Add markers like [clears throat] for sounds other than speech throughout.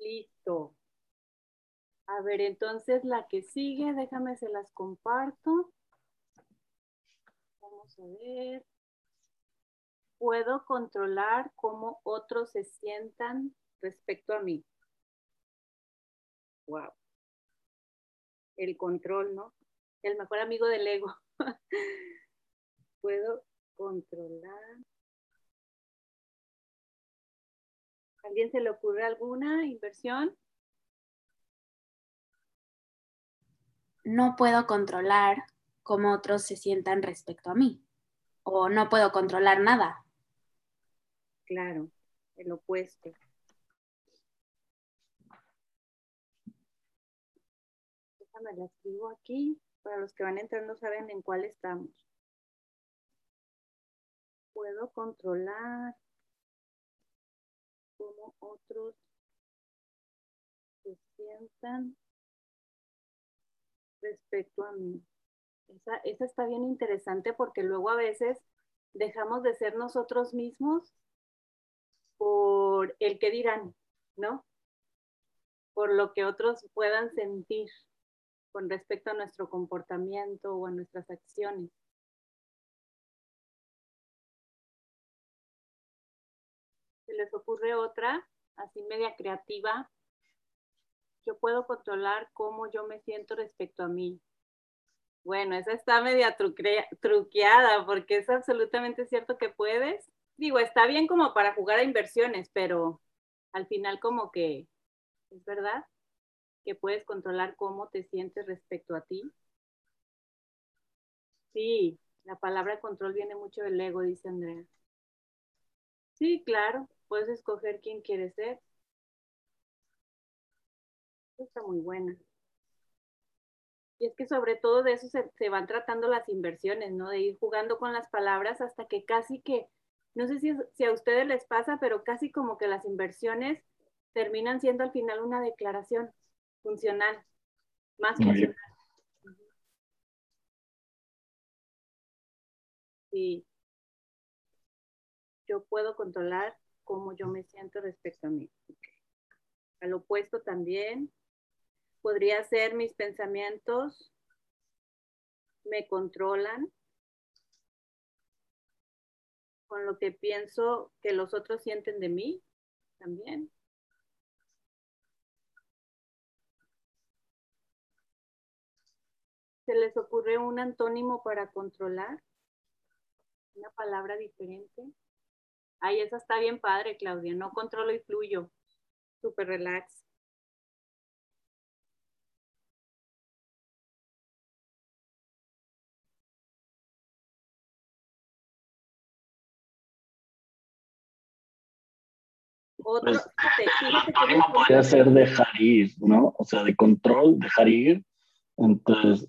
Listo. A ver, entonces la que sigue, déjame se las comparto. Vamos a ver. Puedo controlar cómo otros se sientan respecto a mí. Wow. El control, ¿no? El mejor amigo del ego. [laughs] Puedo controlar. ¿Alguien se le ocurre alguna inversión? No puedo controlar cómo otros se sientan respecto a mí. O no puedo controlar nada. Claro, el opuesto. Déjame la escribo aquí. Para los que van entrando saben en cuál estamos. Puedo controlar cómo otros se sientan respecto a mí. Esa, esa está bien interesante porque luego a veces dejamos de ser nosotros mismos por el que dirán, ¿no? Por lo que otros puedan sentir con respecto a nuestro comportamiento o a nuestras acciones. Les ocurre otra, así media creativa? Yo puedo controlar cómo yo me siento respecto a mí. Bueno, esa está media truqueada porque es absolutamente cierto que puedes. Digo, está bien como para jugar a inversiones, pero al final como que, ¿es verdad? Que puedes controlar cómo te sientes respecto a ti. Sí, la palabra control viene mucho del ego, dice Andrea. Sí, claro, puedes escoger quién quieres ser. Está muy buena. Y es que sobre todo de eso se, van tratando las inversiones, ¿no? De ir jugando con las palabras hasta que casi que, no sé si, si a ustedes les pasa, pero casi como que las inversiones terminan siendo al final una declaración funcional, más funcional. Sí. Yo puedo controlar cómo yo me siento respecto a mí. Al opuesto también, podría ser mis pensamientos me controlan con lo que pienso que los otros sienten de mí también. ¿Se les ocurre un antónimo para controlar? Una palabra diferente. Ay, esa está bien padre, Claudia. No controlo y fluyo. Súper relax. Pues, podría [laughs] ser dejar ir, ¿no? O sea, de control, dejar ir. Entonces,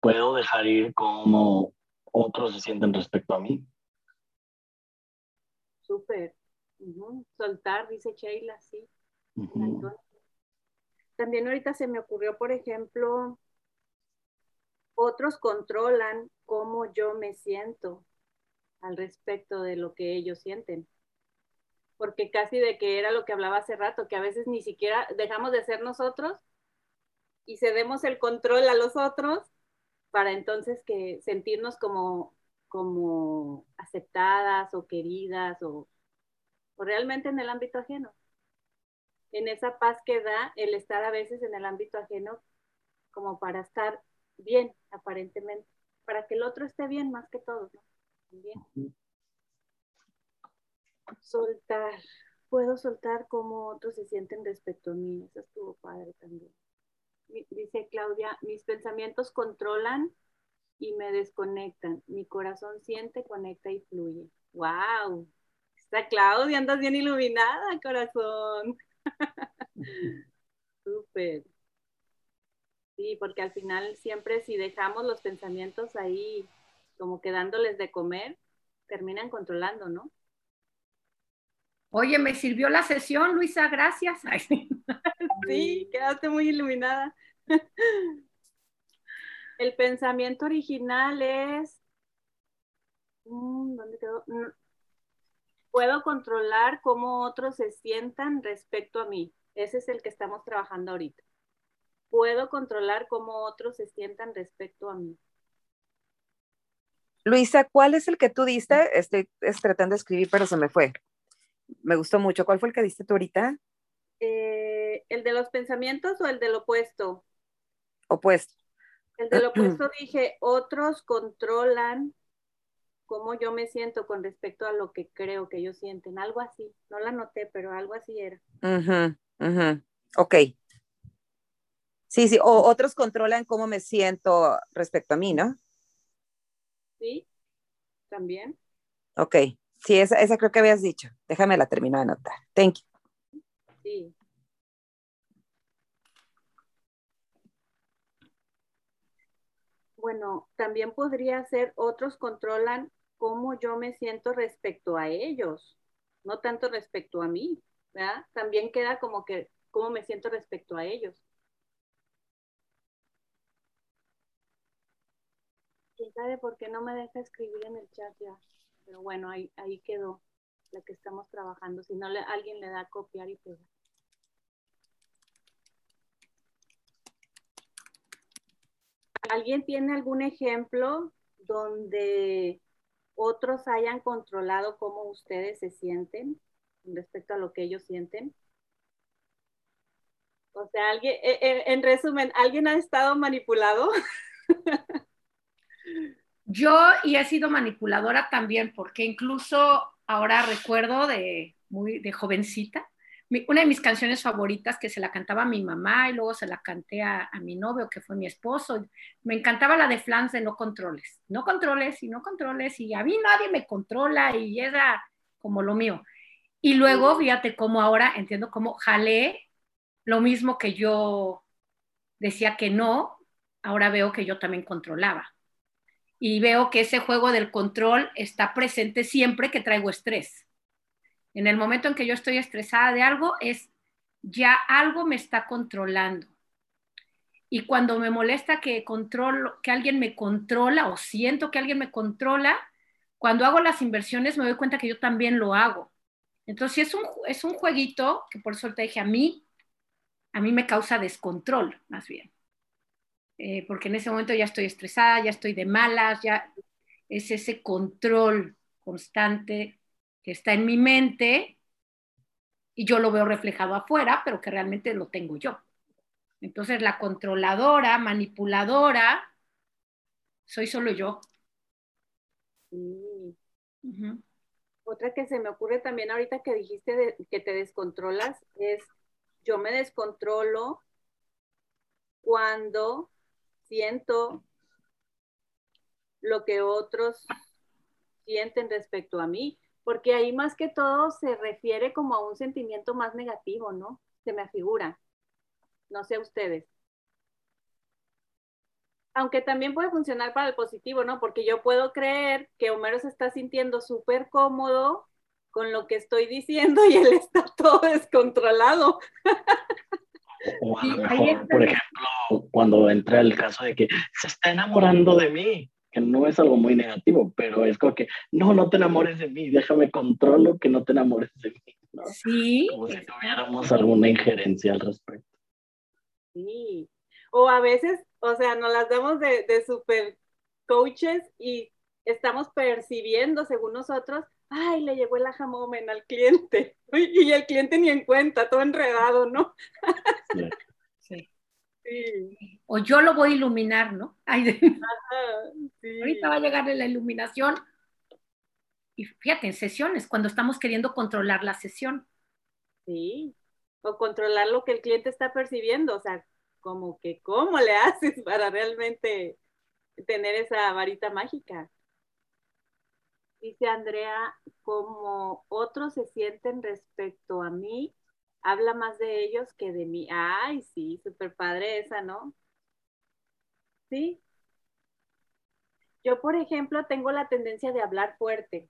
puedo dejar ir como otros se sienten respecto a mí. Súper. Soltar, dice Sheila, sí. También ahorita se me ocurrió, por ejemplo, otros controlan cómo yo me siento al respecto de lo que ellos sienten porque casi de que era lo que hablaba hace rato, que a veces ni siquiera dejamos de ser nosotros y cedemos el control a los otros para entonces que sentirnos como, como aceptadas o queridas o, realmente en el ámbito ajeno. En esa paz que da el estar a veces en el ámbito ajeno como para estar bien, aparentemente, para que el otro esté bien más que todos, ¿no? Bien soltar. Puedo soltar como otros se sienten respecto a mí. Eso estuvo padre también. Dice Claudia, mis pensamientos controlan y me desconectan. Mi corazón siente, conecta y fluye. ¡Wow! Está Claudia, andas bien iluminada, corazón. [laughs] Súper. Sí, porque al final siempre si dejamos los pensamientos ahí como quedándoles de comer, terminan controlando, ¿no? Oye, me sirvió la sesión, Luisa, gracias. [laughs] sí, quedaste muy iluminada. [laughs] El pensamiento original es... Mm, ¿Dónde quedó? Puedo controlar cómo otros se sientan respecto a mí. Ese es el que estamos trabajando ahorita. Puedo controlar cómo otros se sientan respecto a mí. Luisa, ¿cuál es el que tú diste? Estoy, tratando de escribir, pero se me fue. Me gustó mucho. ¿Cuál fue el que diste tú ahorita? Eh, ¿El de los pensamientos o el del opuesto? Opuesto. El del opuesto [clears throat] dije, otros controlan cómo yo me siento con respecto a lo que creo que ellos sienten. Algo así. No la noté, pero algo así era. Ok. Sí, sí. O otros controlan cómo me siento respecto a mí, ¿no? Sí, también. Ok. Sí, esa, esa creo que habías dicho. Déjame la termino de anotar. Thank you. Sí. Bueno, también podría ser otros controlan cómo yo me siento respecto a ellos, no tanto respecto a mí, ¿verdad? También queda como que cómo me siento respecto a ellos. ¿Quién sabe por qué no me deja escribir en el chat ya? Pero bueno, ahí, ahí quedó la que estamos trabajando. Si no, le, alguien le da copiar y pegar. ¿Alguien tiene algún ejemplo donde otros hayan controlado cómo ustedes se sienten respecto a lo que ellos sienten? O sea, alguien, eh, eh, en resumen, ¿alguien ha estado manipulado? [laughs] Yo y he sido manipuladora también, porque incluso ahora recuerdo de muy de jovencita, una de mis canciones favoritas que se la cantaba a mi mamá y luego se la canté a, mi novio, que fue mi esposo. Me encantaba la de Flans de No Controles. No controles y no controles y a mí nadie me controla y era como lo mío. Y luego, fíjate cómo ahora entiendo cómo jalé lo mismo que yo decía que no, ahora veo que yo también controlaba. Y veo que ese juego del control está presente siempre que traigo estrés en el momento en que yo estoy estresada de algo, es ya algo me está controlando. Y cuando me molesta que, controlo, que alguien me controla o siento que alguien me controla, cuando hago las inversiones me doy cuenta que yo también lo hago. Entonces es un, es un jueguito que por eso te dije a mí, a mí me causa descontrol más bien. Eh, porque en ese momento ya estoy estresada, ya estoy de malas, ya es ese control constante que está en mi mente y yo lo veo reflejado afuera, pero que realmente lo tengo yo. Entonces la controladora, manipuladora, soy solo yo. Otra que se me ocurre también ahorita que dijiste que te descontrolas es, yo me descontrolo cuando siento lo que otros sienten respecto a mí porque ahí más que todo se refiere como a un sentimiento más negativo, ¿no? Se me afigura. No sé ustedes. Aunque también puede funcionar para el positivo, ¿no? Porque yo puedo creer que Homero se está sintiendo súper cómodo con lo que estoy diciendo y él está [laughs] todo descontrolado. O a lo mejor, por ejemplo, cuando entra el caso de que se está enamorando de mí que no es algo muy negativo, pero es como que, no, no te enamores de mí, déjame controlo que no te enamores de mí. Sí. Como si tuviéramos alguna injerencia al respecto. Sí. O a veces, o sea, nos las damos de, de super coaches y estamos percibiendo, según nosotros, ay, le llegó el ajamomen al cliente. [laughs] Y el cliente ni en cuenta, todo enredado, ¿no? O yo lo voy a iluminar, ¿no? [laughs] Ahorita va a llegar la iluminación. Y fíjate, en sesiones, cuando estamos queriendo controlar la sesión. Sí, o controlar lo que el cliente está percibiendo, o sea, como que, ¿cómo le haces [laughs] para realmente tener esa varita mágica? Dice Andrea, como otros se sienten respecto a mí, habla más de ellos que de mí. Ay, sí, súper padre esa, ¿no? Sí. Yo, por ejemplo, tengo la tendencia de hablar fuerte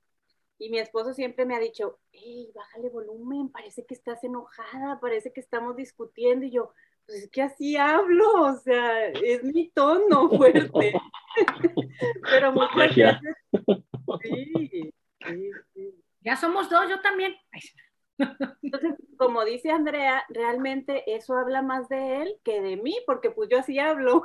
y mi esposo siempre me ha dicho, hey, bájale volumen, parece que estás enojada, parece que estamos discutiendo y yo, pues es que así hablo, o sea, es mi tono fuerte. [laughs] Pero muchas veces, sí, sí, sí. Ya somos dos, yo también. Entonces, como dice Andrea, realmente eso habla más de él que de mí, porque pues yo así hablo.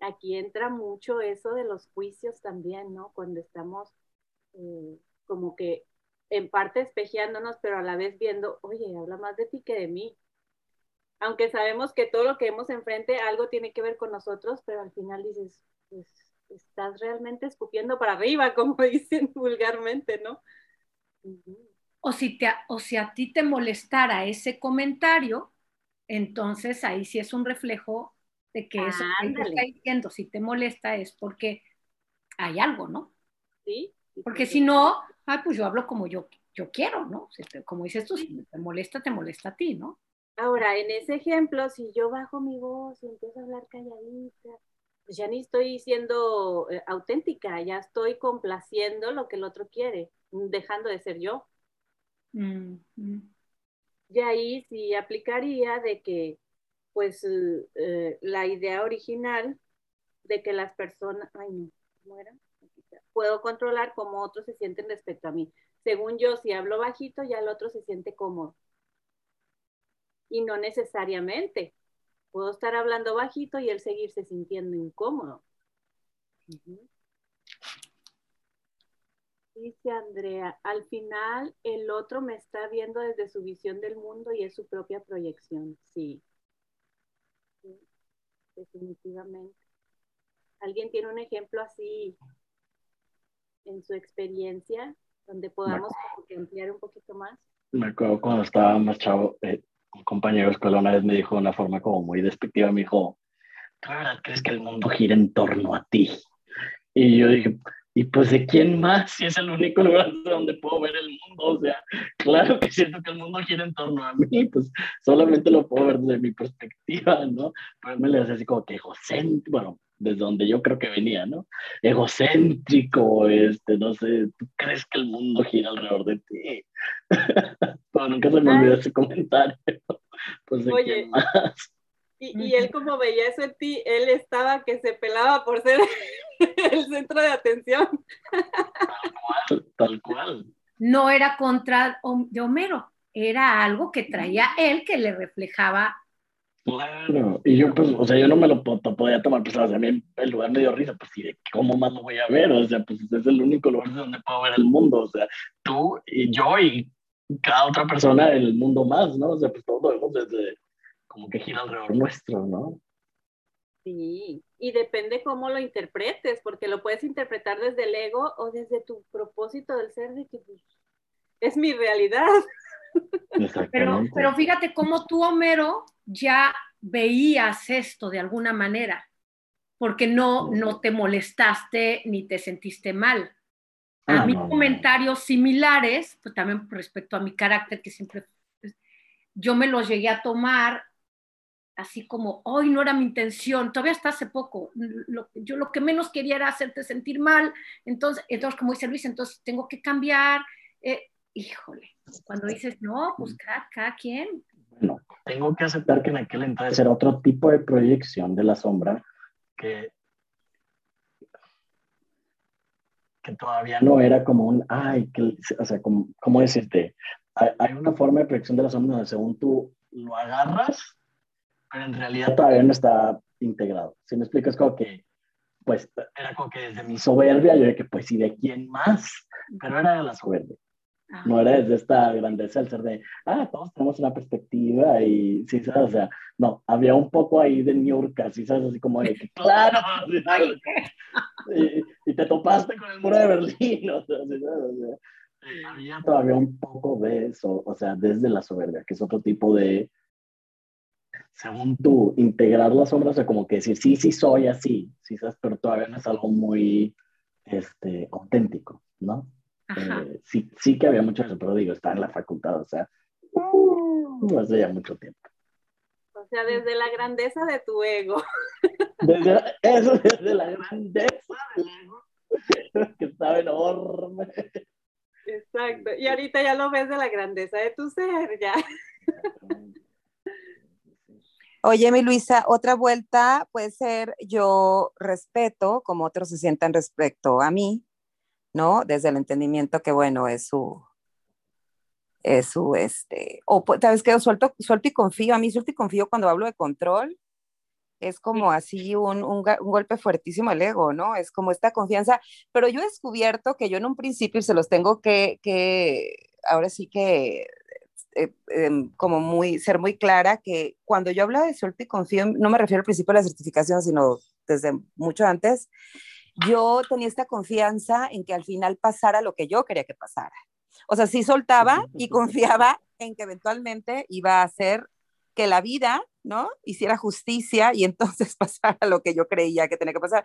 Aquí entra mucho eso de los juicios también, ¿no? Cuando estamos eh, como que en parte espejeándonos, pero a la vez viendo, oye, habla más de ti que de mí. Aunque sabemos que todo lo que vemos enfrente algo tiene que ver con nosotros, pero al final dices, pues estás realmente escupiendo para arriba, [laughs] como dicen vulgarmente, ¿no? o, si te, o si a ti te molestara ese comentario, entonces ahí sí es un reflejo de que eso que está diciendo, si te molesta es porque hay algo, ¿no? Sí. Porque si no, ah, pues yo hablo como yo, yo quiero, ¿no? Como dices tú, si te molesta, te molesta a ti, ¿no? Ahora, en ese ejemplo, si yo bajo mi voz y empiezo a hablar calladita, ya ni estoy siendo eh, auténtica, ya estoy complaciendo lo que el otro quiere, dejando de ser yo. Mm, mm. Y ahí sí aplicaría de que, pues, eh, la idea original de que las personas, ay no, ¿cómo era? Puedo controlar cómo otros se sienten respecto a mí. Según yo, si hablo bajito, ya el otro se siente cómodo. Y no necesariamente. Puedo estar hablando bajito y él seguirse sintiendo incómodo. Dice Andrea, al final el otro me está viendo desde su visión del mundo y es su propia proyección. Sí. Definitivamente. ¿Alguien tiene un ejemplo así en su experiencia donde podamos ampliar un poquito más? Me acuerdo cuando estaba más chavo, eh, un compañero escuela una vez me dijo de una forma como muy despectiva, me dijo, ¿tú crees que el mundo gira en torno a ti? Y yo dije, ¿y pues de quién más? Si es el único lugar donde puedo ver el mundo, o sea, claro que siento que el mundo gira en torno a mí, pues solamente lo puedo ver desde mi perspectiva, ¿no? Pues me le hace así como que egocéntrico, bueno, desde donde yo creo que venía, ¿no? Egocéntrico, este, no sé, ¿tú crees que el mundo gira alrededor de ti? [laughs] Pero nunca se me olvidó ese comentario. [laughs] Pues de Oye, más. Y, y, él como veía eso en ti, él estaba que se pelaba por ser [laughs] el centro de atención. Tal cual, tal cual. No era contra de Homero, era algo que traía él que le reflejaba Claro, y yo pues, o sea, yo no me lo podía tomar pues, o sea, a mí el lugar me dio risa, pues sí, de cómo más lo voy a ver, o sea, pues es el único lugar donde puedo ver el mundo, o sea, tú y yo y cada otra persona el mundo más, ¿no? O sea, pues todo lo vemos desde, como que gira alrededor nuestro, ¿no? Sí, y depende cómo lo interpretes, porque lo puedes interpretar desde el ego o desde tu propósito del ser de que pues, es mi realidad. [laughs] Pero, pero fíjate cómo tú, Homero, ya veías esto de alguna manera, porque no, no. te molestaste ni te sentiste mal. A ah, mí comentarios similares, pues también respecto a mi carácter, que siempre pues, yo me los llegué a tomar así como, hoy no era mi intención, todavía hasta hace poco, yo lo que menos quería era hacerte sentir mal, entonces, entonces como dice Luis, entonces tengo que cambiar, eh, híjole, cuando dices, no, pues cada, quien. Bueno, tengo que aceptar que en aquel entonces era otro tipo de proyección de la sombra que, que todavía no era como un, ay, que, o sea, como, ¿cómo decirte? Hay, hay una forma de proyección de la sombra donde según tú lo agarras, pero en realidad todavía no está integrado. Si me explicas como que, pues, era como que desde mi soberbia, yo dije que, pues, ¿y de quién más? Pero era de la soberbia. No era desde esta grandeza el ser de, ah, todos tenemos una perspectiva y, sí, ¿sabes? O sea, no, había un poco ahí de New ¿sí sabes? Así como de, [laughs] claro, [laughs] y, y, te topaste con el muro de Berlín, [laughs] o sea, ¿sí sabes? O sea, había todavía un poco de eso, o sea, desde la soberbia, que es otro tipo de, según tú, integrar la sombra, o sea, como que decir, sí, sí soy así, sí, ¿sabes? Pero todavía no es algo muy, este, auténtico, ¿no? Eh, sí, sí que había mucho eso, pero digo, está en la facultad, o sea, uh, hace ya mucho tiempo. O sea, desde la grandeza de tu ego. [laughs] Desde, eso, desde la grandeza del ego, [laughs] que estaba enorme. Exacto, y ahorita ya lo ves de la grandeza de tu ser, ya. [laughs] Oye, mi Luisa, otra vuelta puede ser yo respeto como otros se sientan respecto a mí, ¿no? Desde el entendimiento que, bueno, es su, es su, este, o sabes que suelto, suelto y confío, a mí suelto y confío cuando hablo de control, es como así un, un, golpe fuertísimo al ego, ¿no? Es como esta confianza, pero yo he descubierto que yo en un principio se los tengo que, que ahora sí que eh, em, como muy, ser muy clara que cuando yo hablo de suelto y confío, no me refiero al principio de la certificación, sino desde mucho antes, yo tenía esta confianza en que al final pasara lo que yo quería que pasara. O sea, sí soltaba y confiaba en que eventualmente iba a hacer que la vida, ¿no? Hiciera justicia y entonces [laughs] pasara lo que yo creía que tenía que pasar.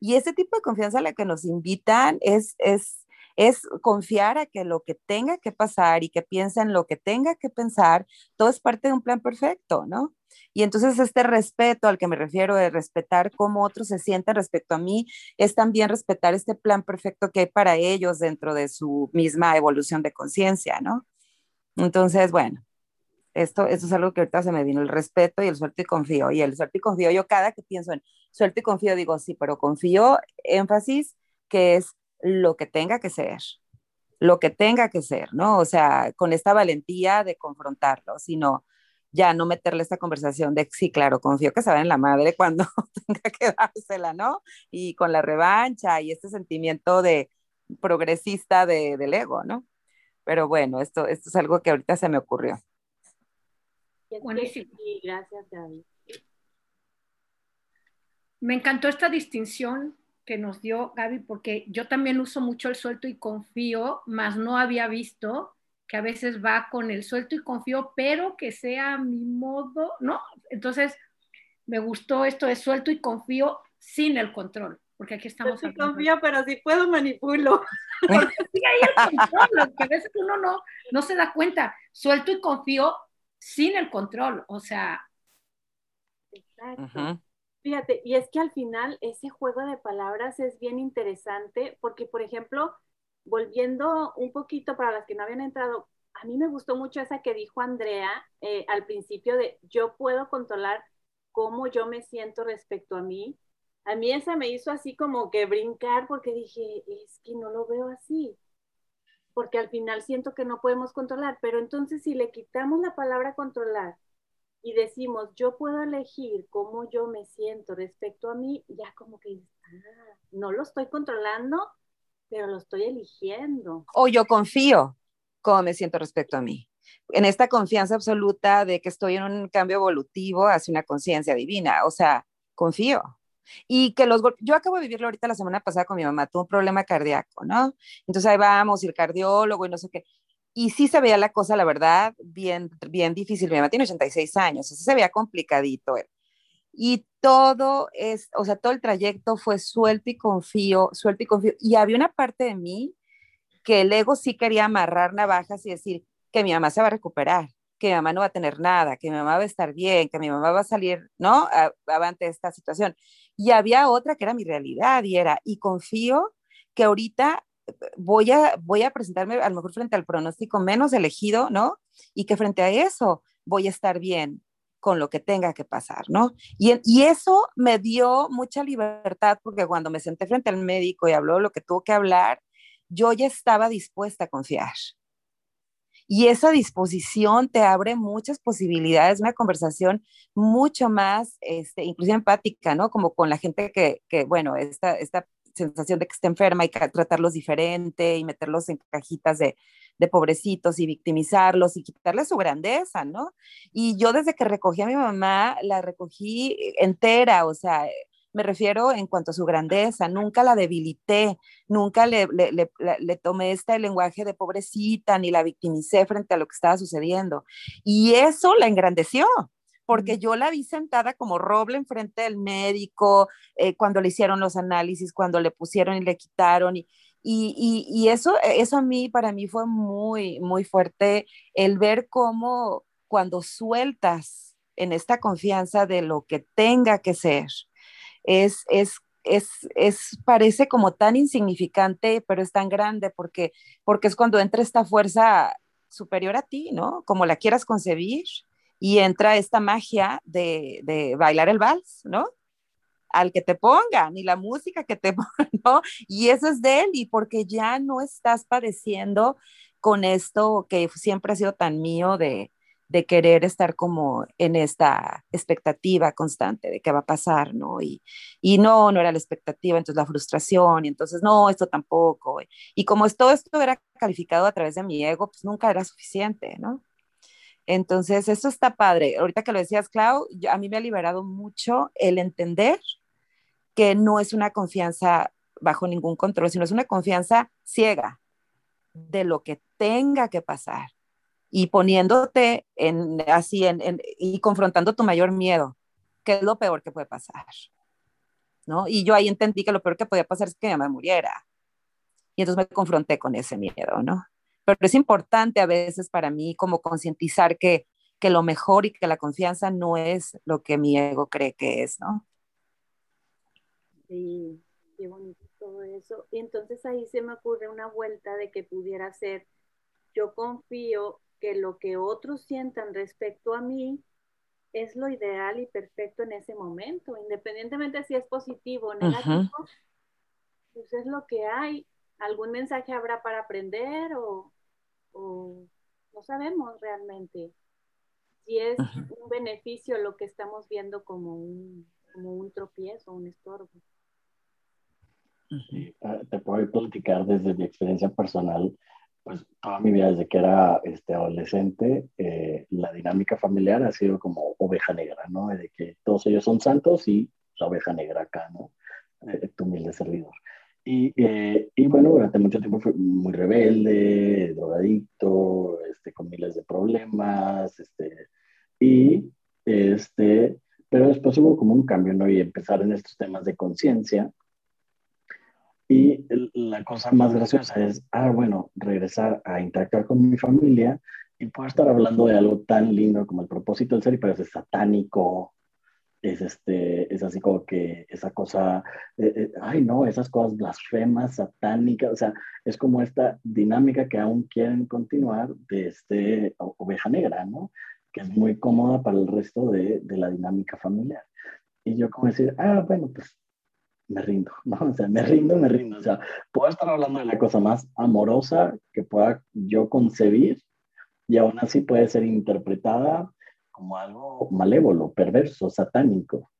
Y ese tipo de confianza a la que nos invitan es, es, es confiar a que lo que tenga que pasar y que piensen lo que tenga que pensar, todo es parte de un plan perfecto, ¿no? Y entonces este respeto al que me refiero, de respetar cómo otros se sienten respecto a mí, es también respetar este plan perfecto que hay para ellos dentro de su misma evolución de conciencia, ¿no? Entonces, bueno, esto, esto es algo que ahorita se me vino, el respeto y el suelto y confío. Y el suelto y confío, yo cada que pienso en suelto y confío, digo, sí, pero confío, énfasis, que es lo que tenga que ser, lo que tenga que ser, ¿no? O sea, con esta valentía de confrontarlo, sino ya no meterle esta conversación de, sí, claro, confío que se va en la madre cuando [laughs] tenga que dársela, ¿no? Y con la revancha y este sentimiento de progresista de, del ego, ¿no? Pero bueno, esto, esto es algo que ahorita se me ocurrió. Buenísimo. gracias, David. Me encantó esta distinción que nos dio Gaby, porque yo también uso mucho el suelto y confío, mas no había visto que a veces va con el suelto y confío, pero que sea mi modo, ¿no? Entonces, me gustó esto de suelto y confío sin el control, porque aquí estamos. Suelto y confío, pero si puedo manipulo. [laughs] Porque sí hay el control, que a veces uno no, no se da cuenta. Suelto y confío sin el control, o sea. Exacto. Fíjate, y es que al final ese juego de palabras es bien interesante porque, por ejemplo, volviendo un poquito para las que no habían entrado, a mí me gustó mucho esa que dijo Andrea eh, al principio de yo puedo controlar cómo yo me siento respecto a mí. A mí esa me hizo así como que brincar porque dije, es que no lo veo así, porque al final siento que no podemos controlar, pero entonces si le quitamos la palabra controlar y decimos, yo puedo elegir cómo yo me siento respecto a mí, ya como que, ah, no lo estoy controlando, pero lo estoy eligiendo. O yo confío cómo me siento respecto a mí. En esta confianza absoluta de que estoy en un cambio evolutivo hacia una conciencia divina. O sea, confío. Y que los yo acabo de vivirlo ahorita la semana pasada con mi mamá, tuvo un problema cardíaco, ¿no? Entonces ahí vamos, el cardiólogo y no sé qué. Y sí se veía la cosa, la verdad, bien, bien difícil. Mi mamá tiene 86 años, así se veía complicadito él y todo es, o sea, todo el trayecto fue suelto y confío, suelto y confío. Y había una parte de mí que el ego sí quería amarrar navajas y decir que mi mamá se va a recuperar, que mi mamá no va a tener nada, que mi mamá va a estar bien, que mi mamá va a salir, ¿no? Avante esta situación. Y había otra que era mi realidad y era, y confío que ahorita voy a, voy a presentarme a lo mejor frente al pronóstico menos elegido, ¿no? Y que frente a eso voy a estar bien, con lo que tenga que pasar, ¿no? Y, y, eso me dio mucha libertad porque cuando me senté frente al médico y habló lo que tuvo que hablar, yo ya estaba dispuesta a confiar. Y esa disposición te abre muchas posibilidades, una conversación mucho más, este, inclusive empática, ¿no? Como con la gente que, que bueno, esta, esta sensación de que está enferma y tratarlos diferente y meterlos en cajitas de, de pobrecitos y victimizarlos y quitarle su grandeza, ¿no? Y yo desde que recogí a mi mamá, la recogí entera, o sea, me refiero en cuanto a su grandeza, nunca la debilité, nunca le, le, le, tomé este lenguaje de pobrecita, ni la victimicé frente a lo que estaba sucediendo. Y eso la engrandeció, porque yo la vi sentada como roble enfrente del médico, eh, cuando le hicieron los análisis, cuando le pusieron y le quitaron, y, y, eso, eso a mí, para mí fue muy, muy fuerte el ver cómo cuando sueltas en esta confianza de lo que tenga que ser, es, es, es, es, parece como tan insignificante, pero es tan grande porque, porque es cuando entra esta fuerza superior a ti, ¿no? Como la quieras concebir, y entra esta magia de, de bailar el vals, ¿no? al que te pongan y la música que te [laughs] pongan, ¿no? Y eso es de él y porque ya no estás padeciendo con esto que siempre ha sido tan mío de, de querer estar como en esta expectativa constante de qué va a pasar, ¿no? Y, y no, no era la expectativa, entonces la frustración, y entonces no, esto tampoco. Y como todo esto era calificado a través de mi ego, pues nunca era suficiente, ¿no? Entonces, eso está padre. Ahorita que lo decías, Clau, a mí me ha liberado mucho el entender que no es una confianza bajo ningún control, sino es una confianza ciega de lo que tenga que pasar y poniéndote en, así en, y confrontando tu mayor miedo, que es lo peor que puede pasar. ¿no? Y yo ahí entendí que lo peor que podía pasar es que me muriera. Y entonces me confronté con ese miedo, ¿no? Pero es importante a veces para mí como concientizar que, que lo mejor y que la confianza no es lo que mi ego cree que es, ¿no? Sí, qué bonito todo eso. Y entonces ahí se me ocurre una vuelta de que pudiera ser, yo confío que lo que otros sientan respecto a mí es lo ideal y perfecto en ese momento, independientemente si es positivo o negativo, pues es lo que hay. ¿Algún mensaje habrá para aprender o, no sabemos realmente si es un beneficio lo que estamos viendo como un, como un tropiezo, un estorbo? Ah, te puedo platicar desde mi experiencia personal, pues toda mi vida desde que era este, adolescente, eh, la dinámica familiar ha sido como oveja negra, ¿no? De que todos ellos son santos y la oveja negra acá, ¿no? Eh, tu humilde servidor. Y, eh, y, bueno, durante mucho tiempo fui muy rebelde, drogadicto, este, con miles de problemas, este, y este, pero después hubo como un cambio, ¿no? Y empezar en estos temas de conciencia, y la cosa más graciosa es, ah, bueno, regresar a interactuar con mi familia y poder estar hablando de algo tan lindo como el propósito del ser y parece satánico, es, este, es así como que esa cosa, eh, eh, ay no, esas cosas blasfemas, satánicas, o sea, es como esta dinámica que aún quieren continuar de este oveja negra, ¿no? Que es muy cómoda para el resto de, de la dinámica familiar. Y yo como decir, ah, bueno, pues me rindo, [laughs] ¿no? O sea, me rindo, me rindo. O sea, puedo estar hablando de la cosa más amorosa que pueda yo concebir y aún así puede ser interpretada como algo malévolo, perverso, satánico.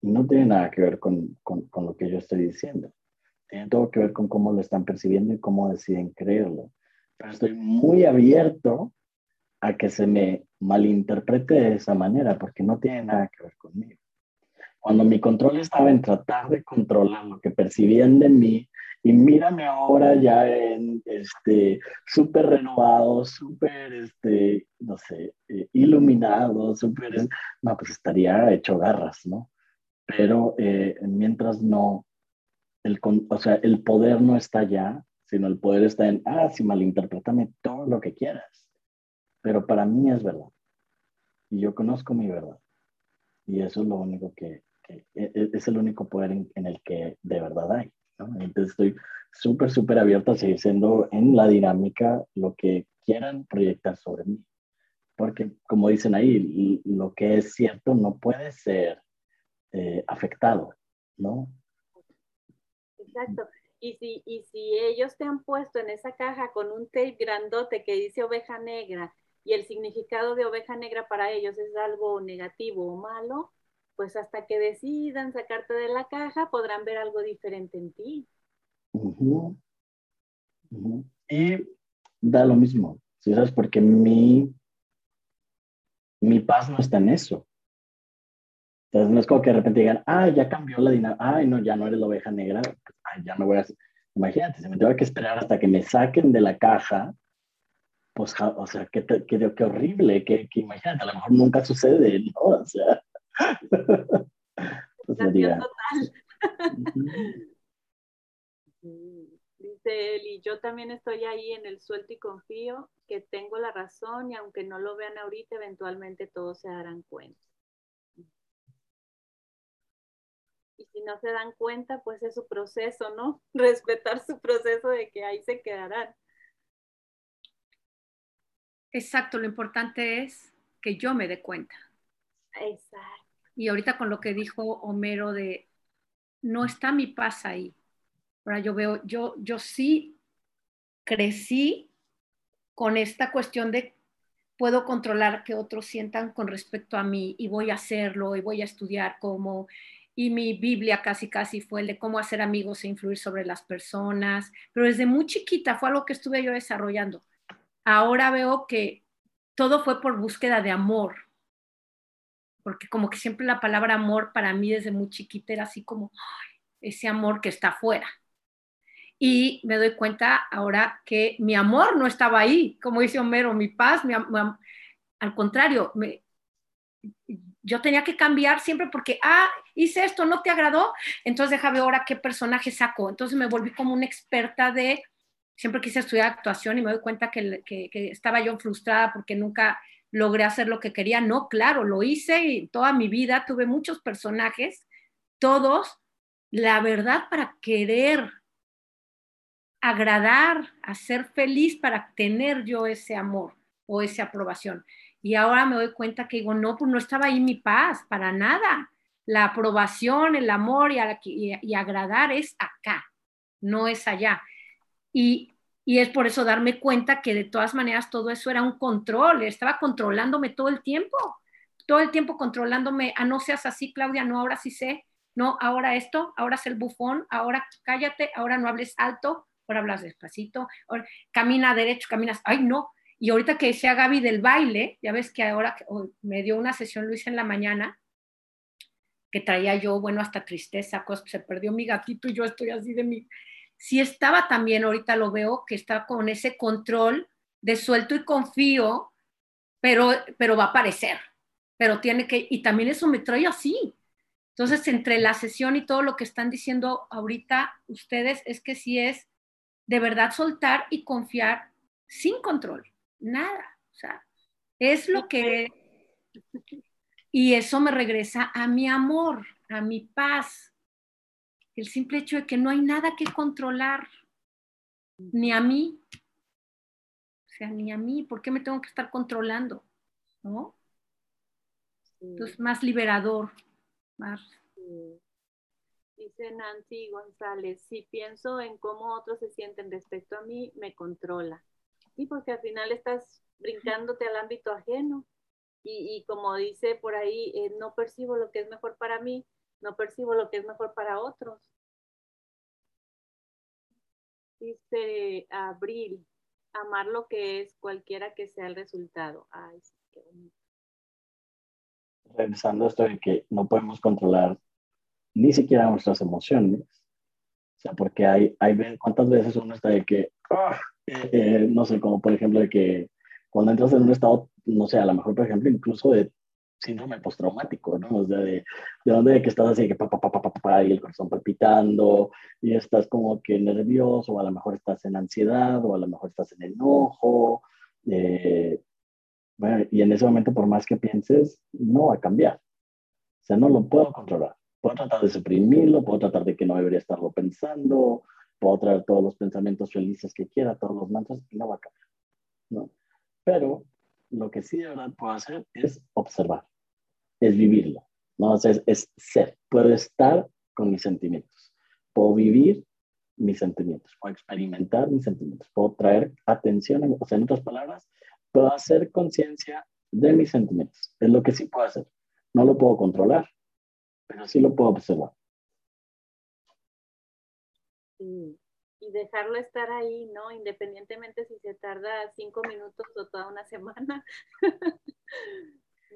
Y no tiene nada que ver con, con, lo que yo estoy diciendo. Tiene todo que ver con cómo lo están percibiendo y cómo deciden creerlo. Pero estoy muy abierto a que se me malinterprete de esa manera, porque no tiene nada que ver conmigo cuando mi control estaba en tratar de controlar lo que percibían de mí, y mírame ahora ya en, este, súper renovado, súper, este, no sé, eh, iluminado, súper, no, pues estaría hecho garras, ¿no? Pero eh, mientras no, el, o sea, el poder no está allá, sino el poder está en, ah, sí, malinterprétame todo lo que quieras, pero para mí es verdad. Y yo conozco mi verdad. Y eso es lo único que, e, e, es el único poder en, el que de verdad hay. Entonces estoy súper, súper abierto a seguir siendo en la dinámica lo que quieran proyectar sobre mí. Porque, como dicen ahí, lo que es cierto no puede ser eh, afectado, ¿no? Exacto. Y si, y si ellos te han puesto en esa caja con un tape grandote que dice oveja negra y el significado de oveja negra para ellos es algo negativo o malo, pues hasta que decidan sacarte de la caja podrán ver algo diferente en ti. Y da lo mismo, ¿sí sabes? Porque mi, mi paz no está en eso. Entonces no es como que de repente digan, ah, ya cambió la dinámica, ay, no, ya no eres la oveja negra, ay, ya me voy a... Imagínate, se me tengo que esperar hasta que me saquen de la caja, pues, o sea, qué, qué, qué horrible, que imagínate, a lo mejor nunca sucede, ¿no? O sea, [laughs] [laughs] Dice él, y yo también estoy ahí en el suelto y confío que tengo la razón y aunque no lo vean ahorita, eventualmente todos se darán cuenta. Y si no se dan cuenta, pues es su proceso, ¿no? [laughs] Respetar su proceso de que ahí se quedarán. Exacto, lo importante es que yo me dé cuenta. Exacto. Y ahorita con lo que dijo Homero de, no está mi paz ahí. Ahora yo veo, yo, yo sí crecí con esta cuestión de puedo controlar que otros sientan con respecto a mí y voy a hacerlo y voy a estudiar cómo. Y mi Biblia casi, casi fue el de cómo hacer amigos e influir sobre las personas. Pero desde muy chiquita fue algo que estuve yo desarrollando. Ahora veo que todo fue por búsqueda de amor. Porque como que siempre la palabra amor para mí desde muy chiquita era así como ese amor que está afuera y me doy cuenta ahora que mi amor no estaba ahí, como dice Homero, mi paz, mi, al contrario, me, yo tenía que cambiar siempre porque, ah, hice esto, no te agradó, entonces déjame ahora qué personaje saco. Entonces me volví como una experta de, siempre quise estudiar actuación y me doy cuenta que, que, que estaba yo frustrada porque nunca logré hacer lo que quería. No, claro, lo hice y toda mi vida tuve muchos personajes, todos, la verdad, para querer agradar, a ser feliz para tener yo ese amor o esa aprobación. Y ahora me doy cuenta que digo, no, pues no estaba ahí mi paz, para nada. La aprobación, el amor y, agradar es acá, no es allá. Y, y es por eso darme cuenta que de todas maneras todo eso era un control, estaba controlándome todo el tiempo, todo el tiempo controlándome, ah, no seas así, Claudia, no, ahora sí sé, no, ahora esto, ahora es el bufón, ahora cállate, ahora no hables alto, ahora hablas despacito, ahora camina derecho, caminas, ay no. Y ahorita que decía Gaby del baile, ya ves que ahora me dio una sesión Luis en la mañana, que traía yo, bueno, hasta tristeza, se perdió mi gatito y yo estoy así de mi... Si estaba también, ahorita lo veo, que está con ese control de suelto y confío, pero, pero va a aparecer, pero tiene que, y también eso me trae así. Entonces, entre la sesión y todo lo que están diciendo ahorita ustedes, es que sí es de verdad soltar y confiar sin control, nada. O sea, es lo que... Y eso me regresa a mi amor, a mi paz. El simple hecho de que no hay nada que controlar, ni a mí. O sea, ni a mí. ¿Por qué me tengo que estar controlando? ¿No? Entonces, más liberador, más... Dice Nancy González, si pienso en cómo otros se sienten respecto a mí, me controla. Sí, porque al final estás brincándote al ámbito ajeno. Y, como dice por ahí, eh, no percibo lo que es mejor para mí, no percibo lo que es mejor para otros. Dice Abril, amar lo que es, cualquiera que sea el resultado. Ay, sí, qué bonito. Revisando esto de que no podemos controlar ni siquiera nuestras emociones. O sea, porque hay, hay cuántas veces uno está de que, ah, eh, no sé, como por ejemplo de que cuando entras en un estado, no sé, a lo mejor, por ejemplo, incluso de síndrome postraumático, ¿no? O sea, de, de donde que estás así, que pa, pa, pa, pa, pa, pa, y el corazón palpitando, y estás como que nervioso, o a lo mejor estás en ansiedad, o a lo mejor estás en enojo, eh, bueno, y en ese momento, por más que pienses, no va a cambiar. O sea, no lo puedo controlar. Puedo tratar de suprimirlo, puedo tratar de que no debería estarlo pensando, puedo traer todos los pensamientos felices que quiera, todos los mantras, y no va a cambiar. ¿no? Pero lo que sí de verdad puedo hacer es observar, es vivirlo. ¿no? Es ser, puedo estar con mis sentimientos, puedo vivir mis sentimientos, puedo experimentar mis sentimientos, puedo traer atención, o sea, en otras palabras, puedo hacer conciencia de mis sentimientos. Es lo que sí puedo hacer. No lo puedo controlar, pero sí lo puedo observar. Sí. Y dejarlo estar ahí, ¿no? Independientemente si se tarda cinco minutos o toda una semana. [laughs]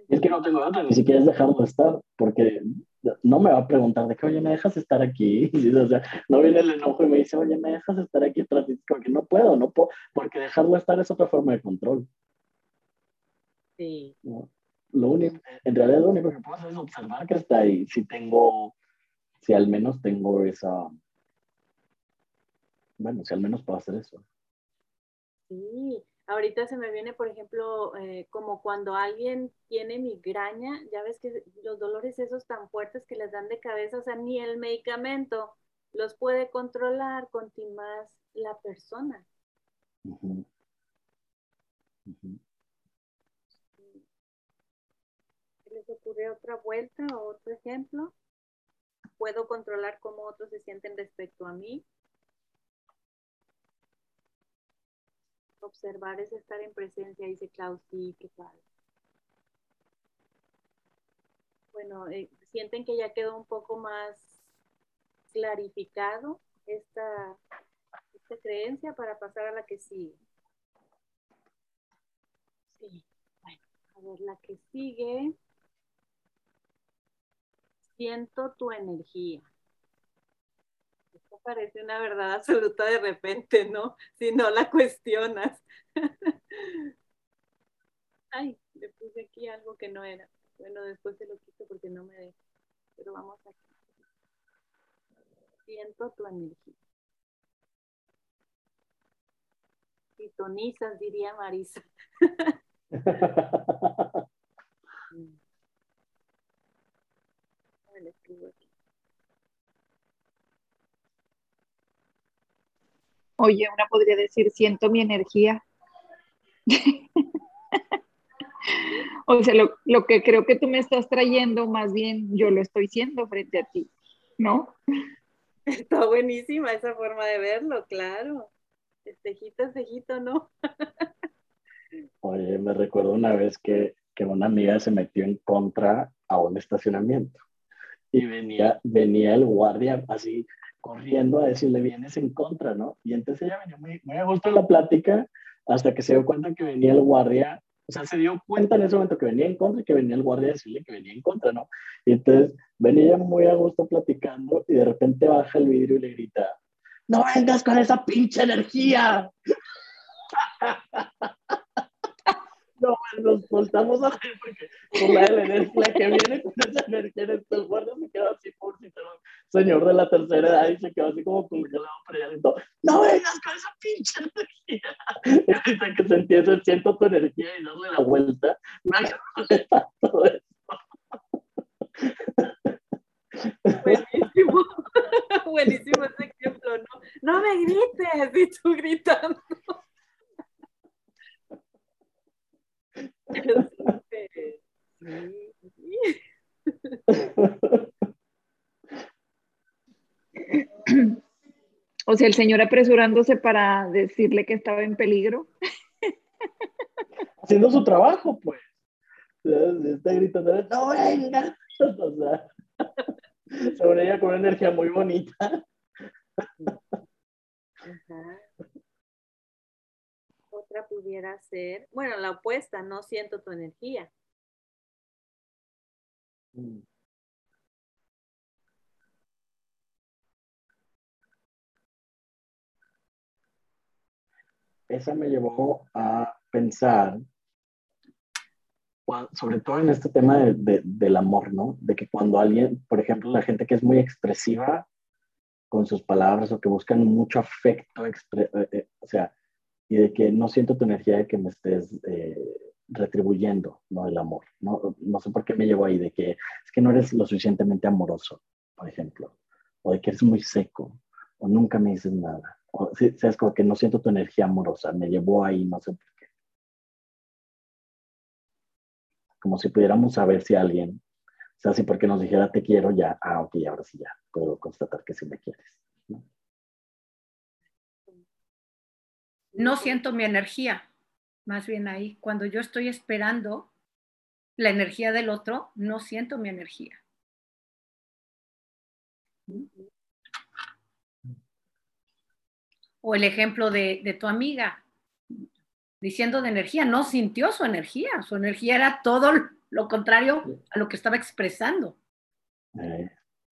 Es que no tengo otra, ni siquiera es dejarlo estar, porque no me va a preguntar de que, oye, ¿me dejas estar aquí? [laughs] O sea, no viene el enojo y me dice, oye, ¿me dejas estar aquí? Porque no puedo, no puedo, porque dejarlo estar es otra forma de control. Sí lo único, en realidad lo único que puedo hacer es observar que está ahí. Si tengo, si al menos tengo esa, bueno, si al menos puedo hacer eso. Sí, ahorita se me viene, por ejemplo, eh, como cuando alguien tiene migraña, ya ves que los dolores esos tan fuertes que les dan de cabeza, o sea, ni el medicamento los puede controlar, con más la persona. se ocurre otra vuelta o otro ejemplo? ¿Puedo controlar cómo otros se sienten respecto a mí? Observar es estar en presencia, dice Klaus, sí, qué tal. Bueno, eh, sienten que ya quedó un poco más clarificado esta, esta creencia para pasar a la que sigue. Sí, bueno, a ver, la que sigue. Siento tu energía. Parece una verdad absoluta de repente, ¿no? Si no la cuestionas. [laughs] Ay, le puse aquí algo que no era. Bueno, después se lo quito porque no me deja. Pero vamos aquí. Siento tu energía. Sintonizas, diría Marisa. [laughs] Me escribo aquí. Oye, una podría decir, siento mi energía. [laughs] o sea, lo, lo, que creo que tú me estás trayendo, más bien yo lo estoy siendo frente a ti, ¿no? [laughs] Está buenísima esa forma de verlo, claro. Espejito, espejito, ¿no? Oye, me recuerdo una vez que, que una amiga se metió en contra a un estacionamiento y venía, venía el guardia así corriendo a decirle, vienes en contra, ¿no? Y entonces ella venía muy, muy a gusto en la plática hasta que se dio cuenta que venía el guardia, o sea, se dio cuenta en ese momento que venía en contra y que venía el guardia a decirle que venía en contra, ¿no? Y entonces venía muy a gusto platicando y de repente baja el vidrio y le grita, no vengas con esa pinche energía. [laughs] No, nos soltamos a ver porque con la, energía que viene con esa energía en estos guardias se quedó así por si señor de la tercera edad y se quedó así como congelado por allá no vengas con esa pinche energía. [laughs] Y que se entiende, siento tu energía y darle la vuelta, me ha todo eso. Buenísimo, [laughs] buenísimo ese ejemplo, ¿no? No me grites, y tú gritando. [laughs] O sea, el señor apresurándose para decirle que estaba en peligro. Haciendo su trabajo, pues. Está gritando, no venga. [laughs] O sea, sobre ella con una energía muy bonita. Otra pudiera ser, bueno, la opuesta, no siento tu energía. Mm. Esa me llevó a pensar sobre todo en este tema de, del amor, ¿no? De que cuando alguien, por ejemplo, la gente que es muy expresiva con sus palabras o que buscan mucho afecto, eh, eh, o sea, y de que no siento tu energía de que me estés eh, retribuyendo, ¿no? El amor, ¿no? No sé por qué me llevo ahí, de que es que no eres lo suficientemente amoroso, por ejemplo, o de que eres muy seco, o nunca me dices nada, o es como que no siento tu energía amorosa, me llevó ahí, no sé por qué. como si pudiéramos saber si alguien, o sea, si porque nos dijera te quiero, ya, ah, ok, ahora sí ya, puedo constatar que sí me quieres. Siento mi energía, más bien ahí, cuando yo estoy esperando la energía del otro, no siento mi energía. O el ejemplo de, de tu amiga, diciendo de energía, no sintió su energía, su energía era todo lo contrario a lo que estaba expresando.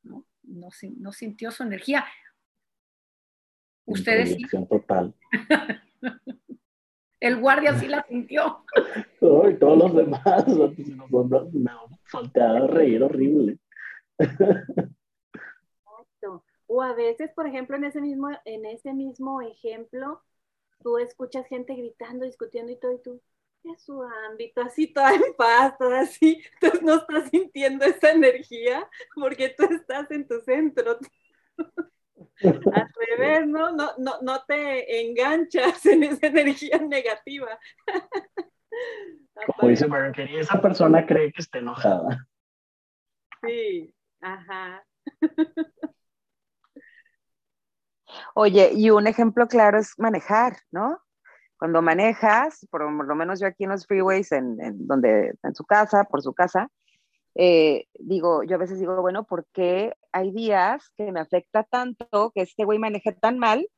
No, no, sintió su energía. Ustedes total. [laughs] El guardia sí la sintió. y todos los demás me han a reír horrible. O a veces, por ejemplo, en ese mismo, en ese mismo ejemplo, tú escuchas gente gritando, discutiendo y todo, y tú, es su ámbito, así toda en paz, toda así, entonces no estás sintiendo esa energía porque tú estás en tu centro. Al revés, ¿no? No, no, no te enganchas en esa energía negativa. Como dice Berkeley, esa persona cree que está enojada. Sí, ajá. Oye, y un ejemplo claro es manejar, ¿no? Cuando manejas, por lo menos yo aquí en los freeways, en, donde, en su casa, por su casa, eh, digo, yo a veces digo, bueno, ¿por qué hay días que me afecta tanto que este güey maneje tan mal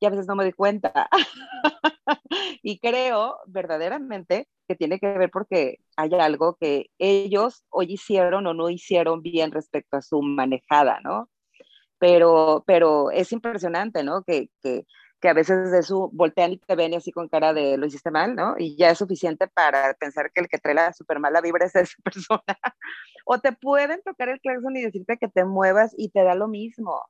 y a veces no me doy cuenta? [laughs] y creo verdaderamente que tiene que ver porque hay algo que ellos hoy hicieron o no hicieron bien respecto a su manejada, ¿no? Pero, pero es impresionante, ¿no? Que, que, que a veces de su voltean y te ven así con cara de lo hiciste mal, ¿no? Y ya es suficiente para pensar que el que trae la súper mala vibra es [laughs] esa persona. o te pueden tocar el claxon y decirte que te muevas y te da lo mismo.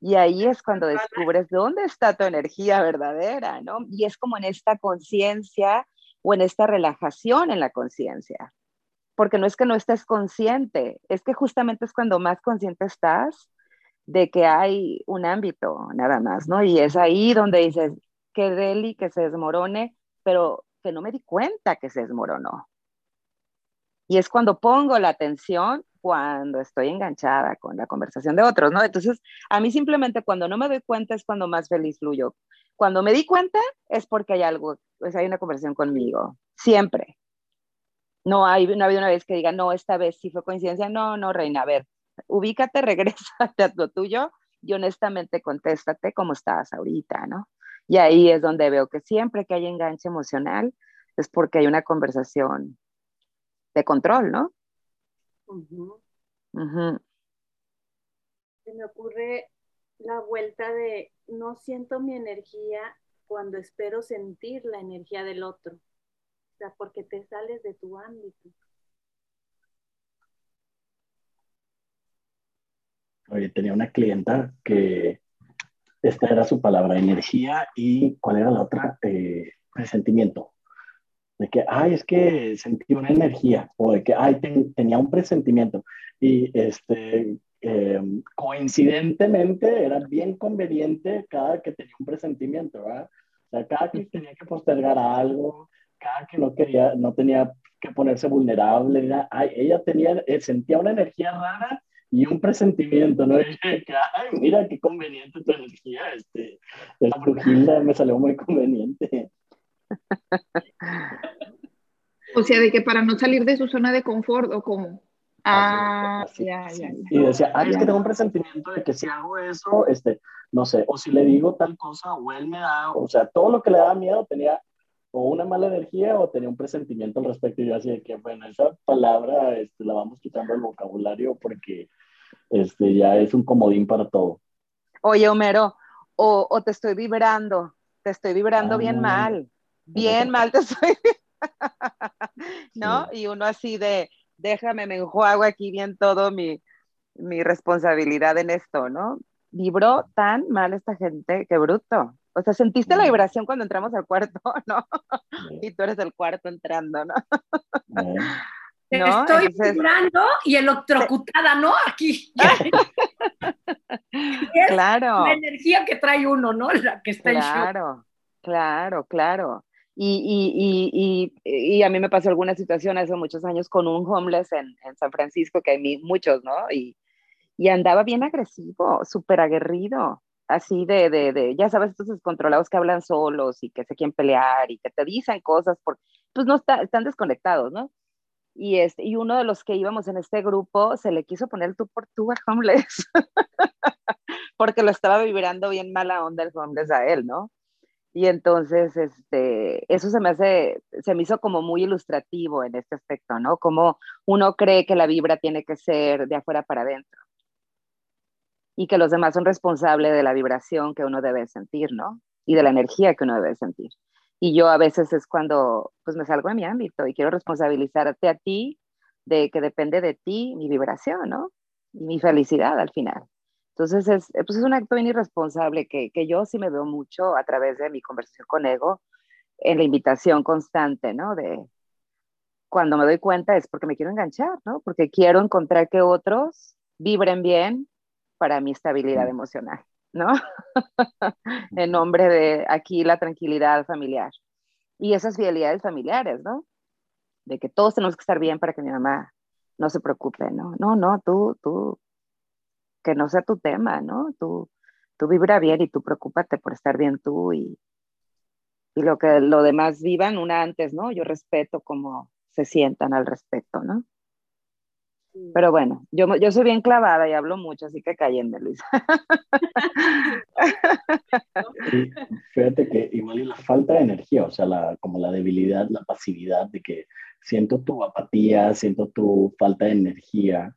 Y ahí es cuando descubres dónde está tu energía verdadera, ¿no? Y es como en esta conciencia o en esta relajación en la conciencia. Porque no es que no estés consciente, es que justamente es cuando más consciente estás de que hay un ámbito nada más, ¿no? Y es ahí donde dices, que deli, que se desmorone, pero que no me di cuenta que se desmoronó. Y es cuando pongo la atención, cuando estoy enganchada con la conversación de otros, ¿no? Entonces, a mí simplemente cuando no me doy cuenta es cuando más feliz fluyo. Cuando me di cuenta es porque hay algo, pues hay una conversación conmigo, siempre. No, hay, no ha habido una vez que diga, no, esta vez sí fue coincidencia. No, no, Reina, a ver, ubícate, [laughs] regrésate a lo tuyo y honestamente contéstate cómo estás ahorita, ¿no? Y ahí es donde veo que siempre que hay enganche emocional es porque hay una conversación de control, ¿no? Se me ocurre la vuelta de no siento mi energía cuando espero sentir la energía del otro. O sea, porque te sales de tu ámbito. Tenía una clienta que esta era su palabra, energía, y ¿cuál era la otra? Eh, presentimiento. De que, ay, es que sentí una energía, o de que, ay, tenía un presentimiento. Y este, em, coincidentemente era bien conveniente cada que tenía un presentimiento, ¿verdad? O sea, cada que tenía que postergar algo, cada que no quería, no tenía que ponerse vulnerable, ay, ella tenía, eh, sentía una energía rara y un presentimiento, ¿no? Y [laughs] que, ay, mira qué conveniente tu energía, este, la brujilda me salió muy conveniente. O sea, de que para no salir de su zona de confort o cómo. Ah, ya, ya, Y decía, ay, es que tengo un presentimiento de que si hago eso, este, no sé, o si le digo tal cosa, o él me da, o sea, todo lo que le daba miedo tenía o una mala energía o tenía un presentimiento al respecto. Y yo así de que, bueno, esa palabra este, la vamos quitando del vocabulario porque este, ya es un comodín para todo. Oye, Homero, o, o te estoy vibrando, te estoy vibrando bien ah, mal, bien mal te estoy. [laughs] ¿No? Y uno así de, déjame, me enjuago aquí bien todo mi, mi responsabilidad en esto, ¿no? Vibró tan mal esta gente, qué bruto. O sea, sentiste la vibración cuando entramos al cuarto, [laughs] ¿no? Y tú eres el cuarto entrando, ¿no? [laughs] Estoy vibrando y electrocutada, ¿no? Aquí. [laughs] claro. La energía que trae uno, ¿no? La que está claro, Claro, claro. Y, y, y, y, a mí me pasó alguna situación hace muchos años con un homeless en, en San Francisco, que hay muchos, ¿no? Y, andaba bien agresivo, súper aguerrido, así de, de, de, ya sabes, estos descontrolados que hablan solos y que se quieren pelear y que te dicen cosas, pues no está, están desconectados, ¿no? y, este, y uno de los que íbamos en este grupo se le quiso poner tú por tú a homeless, [laughs] porque lo estaba vibrando bien mala onda el homeless a él, ¿no? Y entonces, este, eso se me hace, se me hizo como muy ilustrativo en este aspecto, ¿no? Como uno cree que la vibra tiene que ser de afuera para adentro y que los demás son responsables de la vibración que uno debe sentir, ¿no? Y de la energía que uno debe sentir. Y yo a veces es cuando pues me salgo de mi ámbito y quiero responsabilizarte a ti de que depende de ti mi vibración, ¿no? Y mi felicidad al final. Entonces es, pues es un acto bien irresponsable que, que yo sí me veo mucho a través de mi conversación con ego, en la invitación constante, ¿no? De cuando me doy cuenta es porque me quiero enganchar, ¿no? Porque quiero encontrar que otros vibren bien para mi estabilidad emocional. ¿no? [laughs] en nombre de aquí la tranquilidad familiar. Y esas fidelidades familiares, ¿no? de que todos tenemos que estar bien para que mi mamá no se preocupe, ¿no? No, no, tú, tú, que no sea tu tema, ¿no? Tú, tú vibra bien y tú preocúpate por estar bien tú y, y lo que lo demás vivan una antes, ¿no? Yo respeto cómo se sientan al respecto, ¿no? Pero bueno, yo, yo soy bien clavada y hablo mucho, así que cállenme, Luis. fíjate que igual la falta de energía, o sea, la, como la debilidad, la pasividad de que siento tu apatía, siento tu falta de energía.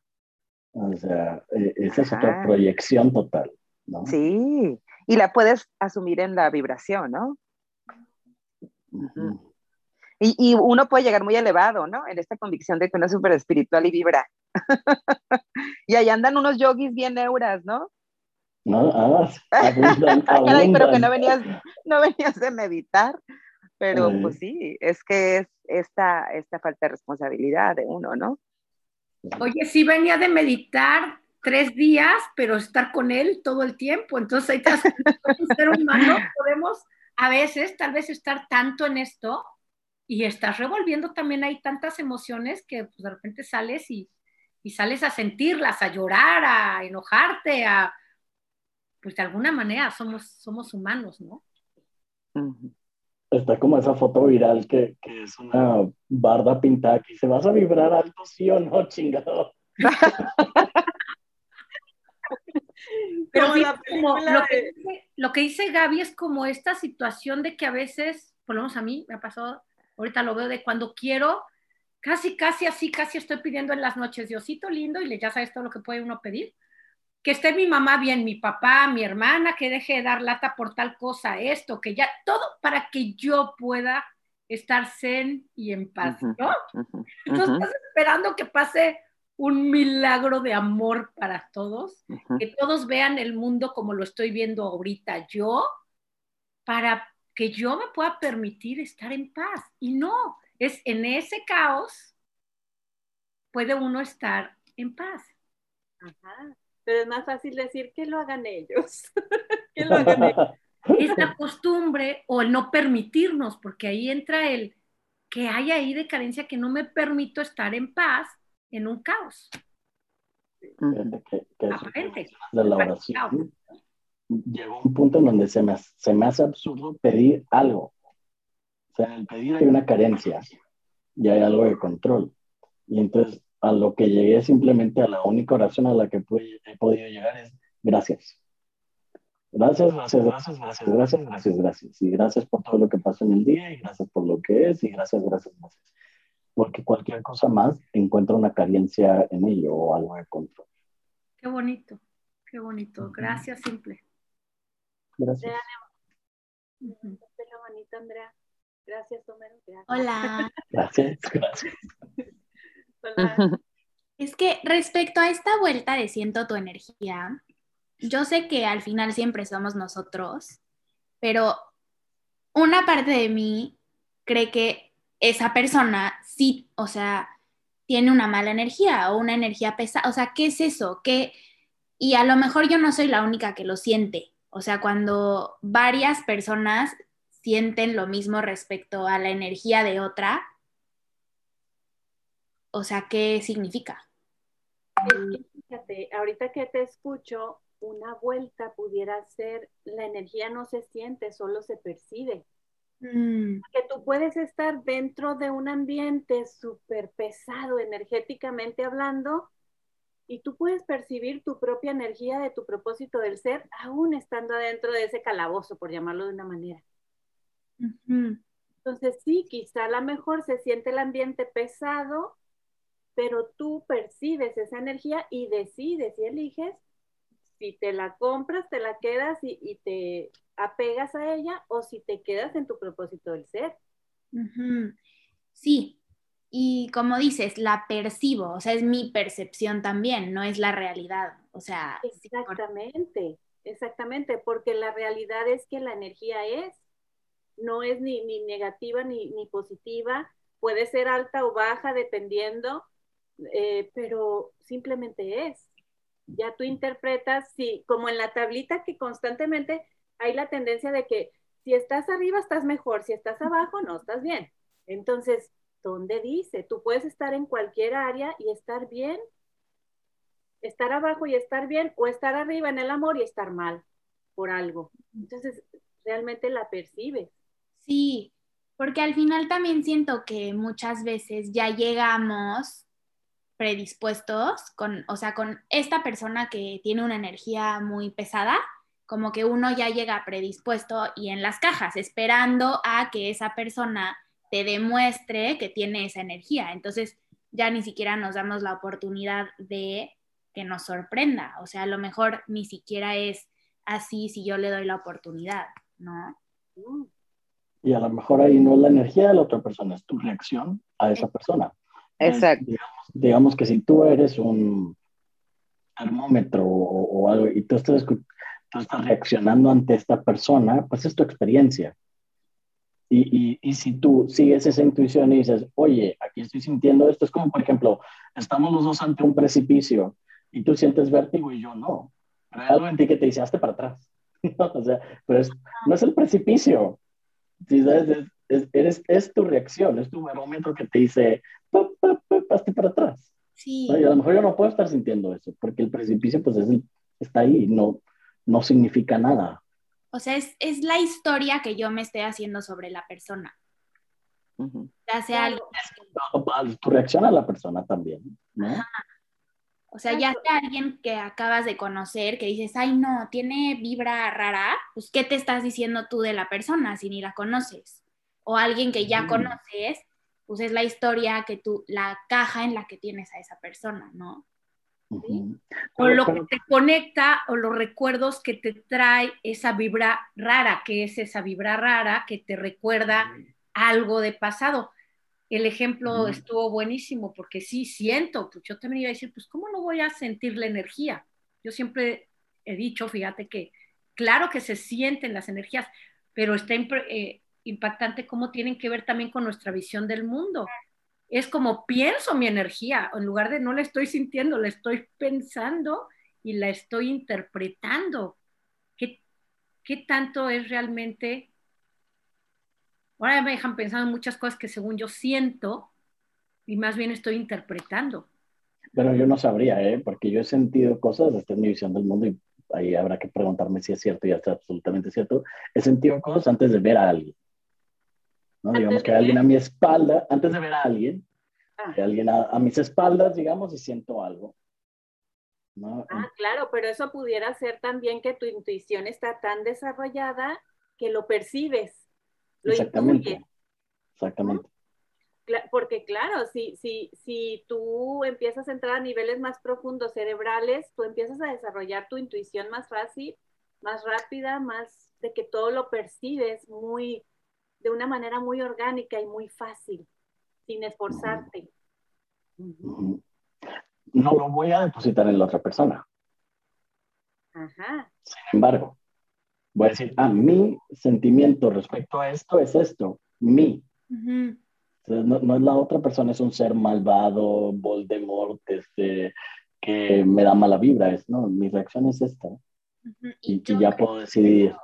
O sea, esa es otra proyección total, ¿no? Sí, y la puedes asumir en la vibración, ¿no? y, y, uno puede llegar muy elevado, ¿no? En esta convicción de que uno es súper espiritual y vibra. [laughs] y ahí andan unos yogis bien neuras, ¿no? No, ah, [laughs] pero que no venías, no venías de meditar. Pero pues sí, es que es esta, esta falta de responsabilidad de uno, ¿no? Oye, sí venía de meditar tres días, pero estar con él todo el tiempo. Entonces, hay que un [laughs] ser humano podemos a veces, tal vez, estar tanto en esto y estás revolviendo también hay tantas emociones que pues, de repente sales y, y sales a sentirlas, a llorar, a enojarte, a, pues de alguna manera somos, somos humanos, ¿no? Está como esa foto viral que, que, es una barda pintada que dice, ¿vas a vibrar algo sí o no, chingado? [laughs] Pero como lo, que dice, lo que dice Gaby es como esta situación de que a veces, por lo menos a mí me ha pasado, ahorita lo veo de cuando quiero casi, casi así, casi estoy pidiendo en las noches, Diosito lindo, y ya sabes todo lo que puede uno pedir. Que esté mi mamá bien, mi papá, mi hermana, que deje de dar lata por tal cosa, esto, que ya, todo para que yo pueda estar zen y en paz, ¿no? Entonces estás esperando que pase un milagro de amor para todos, que todos vean el mundo como lo estoy viendo ahorita yo, para que yo me pueda permitir estar en paz. Y no, es en ese caos puede uno estar en paz. Ajá. Pero es más fácil decir que lo hagan ellos. [laughs] que lo hagan ellos. Es la costumbre o el no permitirnos, porque ahí entra el que hay ahí de carencia que no me permito estar en paz en un caos. Que, de la oración. Llegó un punto en donde se me, se me hace absurdo pedir algo sea, en el pedir hay una carencia y hay algo de control. Y entonces a lo que llegué simplemente a la única oración a la que he podido llegar es gracias. Gracias, gracias, gracias, gracias, gracias, gracias, gracias. Y gracias por todo lo que pasó en el día y gracias por lo que es y gracias, gracias, gracias. Porque cualquier cosa más encuentra una carencia en ello o algo de control. Qué bonito, qué bonito. Gracias, simple. Gracias. Andrea. Gracias, Homero. Hola. [laughs] Gracias, gracias. Hola. [laughs] Es que respecto a esta vuelta de siento tu energía, yo sé que al final siempre somos nosotros, pero una parte de mí cree que esa persona sí, o sea, tiene una mala energía o una energía pesada. O sea, ¿qué es eso? ¿Qué? Y a lo mejor yo no soy la única que lo siente. O sea, cuando varias personas sienten lo mismo respecto a la energía de otra, o sea, ¿qué significa? fíjate, ahorita que te escucho, una vuelta pudiera ser, la energía no se siente, solo se percibe. Mm. Que tú puedes estar dentro de un ambiente súper pesado energéticamente hablando y tú puedes percibir tu propia energía de tu propósito del ser aún estando adentro de ese calabozo, por llamarlo de una manera. Entonces sí, quizá a lo mejor se siente el ambiente pesado, pero tú percibes esa energía y decides y eliges si te la compras, te la quedas y, te apegas a ella o si te quedas en tu propósito del ser. Sí, y como dices, la percibo, o sea, es mi percepción también, no es la realidad, o sea. Exactamente, exactamente, porque la realidad es que la energía es, no es ni, negativa ni, positiva, puede ser alta o baja dependiendo, eh, pero simplemente es. Ya tú interpretas, sí, como en la tablita que constantemente hay la tendencia de que si estás arriba estás mejor, si estás abajo no estás bien. Entonces, ¿Dónde dice? Tú puedes estar en cualquier área y estar bien, estar abajo y estar bien, o estar arriba en el amor y estar mal por algo. Entonces, realmente la percibes. Sí, porque al final también siento que muchas veces ya llegamos predispuestos con, o sea, con esta persona que tiene una energía muy pesada, como que uno ya llega predispuesto y en las cajas, esperando a que esa persona te demuestre que tiene esa energía. Entonces ya ni siquiera nos damos la oportunidad de que nos sorprenda. O sea, a lo mejor ni siquiera es así si yo le doy la oportunidad, ¿no? Y a lo mejor ahí no es la energía de la otra persona, es tu reacción a esa persona. Exacto digamos que si tú eres un termómetro o, algo y tú estás, tú estás reaccionando ante esta persona, pues es tu experiencia. Y, y, y, si tú sigues esa intuición y dices, oye, aquí estoy sintiendo esto, es como, por ejemplo, estamos los dos ante un precipicio y tú sientes vértigo y yo no. Pero hay algo en ti que te dice, hazte para atrás. [laughs] o sea, pero es, no es el precipicio. ¿Sí sabes? Es, es, es, tu reacción, es tu barómetro que te dice, paste para atrás. Sí. Y a lo mejor yo no puedo estar sintiendo eso, porque el precipicio pues es está ahí, no, no significa nada. O sea, es, es, la historia que yo me estoy haciendo sobre la persona. Ya sea algo... Tu reacción a la persona también, ¿no? O sea, ya sea alguien que acabas de conocer, que dices, ay, no, tiene vibra rara, pues, ¿qué te estás diciendo tú de la persona si ni la conoces? O alguien que ya conoces, pues es la historia que tú, la caja en la que tienes a esa persona, ¿no? O lo que te conecta o los recuerdos que te trae esa vibra rara, que es esa vibra rara que te recuerda algo de pasado. El ejemplo estuvo buenísimo porque sí siento, pues yo también iba a decir, pues ¿cómo no voy a sentir la energía? Yo siempre he dicho, fíjate que claro que se sienten las energías, pero está eh, impactante cómo tienen que ver también con nuestra visión del mundo. Es como pienso mi energía, en lugar de no la estoy sintiendo, la estoy pensando y la estoy interpretando. ¿Qué, qué tanto es realmente? Ahora me dejan pensando en muchas cosas que según yo siento y más bien estoy interpretando. Pero yo no sabría, ¿eh? porque yo he sentido cosas, esta es mi visión del mundo y ahí habrá que preguntarme si es cierto y ya está absolutamente cierto. He sentido cosas antes de ver a alguien. ¿no? Digamos que hay alguien a mi espalda, antes de ver a alguien, ah. hay alguien a, mis espaldas, digamos, y siento algo. ¿no? Ah, claro, pero eso pudiera ser también que tu intuición está tan desarrollada que lo percibes. Lo Exactamente. Exactamente. Porque claro, si, si, si tú empiezas a entrar a niveles más profundos cerebrales, tú empiezas a desarrollar tu intuición más fácil, más rápida, más de que todo lo percibes muy, de una manera muy orgánica y muy fácil, sin esforzarte. No lo voy a depositar en la otra persona. Ajá. Sin embargo, voy a decir, ah, mi sentimiento respecto a esto es esto, mi. no, es la otra persona, es un ser malvado, Voldemort, este, que me da mala vibra, es, no, mi reacción es esta. Y, y ya puedo decidir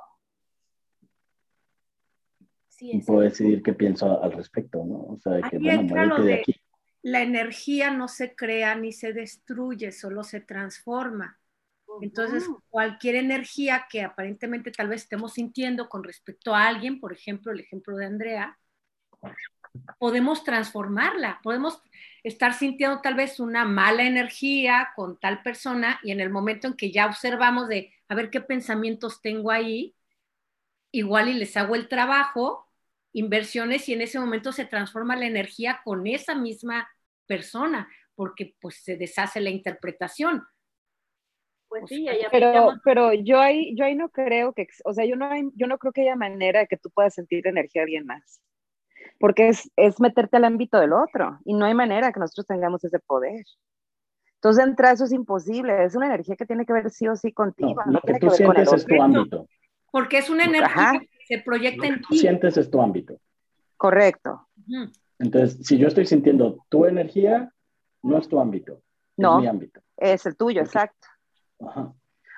y puedo decidir qué pienso al respecto, ¿no? O sea, que, bueno, de aquí. La energía no se crea ni se destruye, solo se transforma. Entonces, cualquier energía que aparentemente tal vez estemos sintiendo con respecto a alguien, por ejemplo, el ejemplo de Andrea, podemos transformarla, podemos estar sintiendo tal vez una mala energía con tal persona y en el momento en que ya observamos de a ver qué pensamientos tengo ahí, igual y les hago el trabajo inversiones y en ese momento se transforma la energía con esa misma persona, porque pues se deshace la interpretación. Pues sí, pero, pero yo ahí, yo ahí no creo que, o sea, yo no, yo no creo que haya manera de que tú puedas sentir energía de alguien más, porque es, es meterte al ámbito del otro y no hay manera que nosotros tengamos ese poder. Entonces, entrar eso es imposible, es una energía que tiene que ver sí o sí contigo. No, lo que, tú sientes es tu ámbito. Porque es una energía se proyecta en ti. sientes es tu ámbito. Correcto. Entonces, si yo estoy sintiendo tu energía, no es tu ámbito, no, es mi ámbito. Es el tuyo, exacto.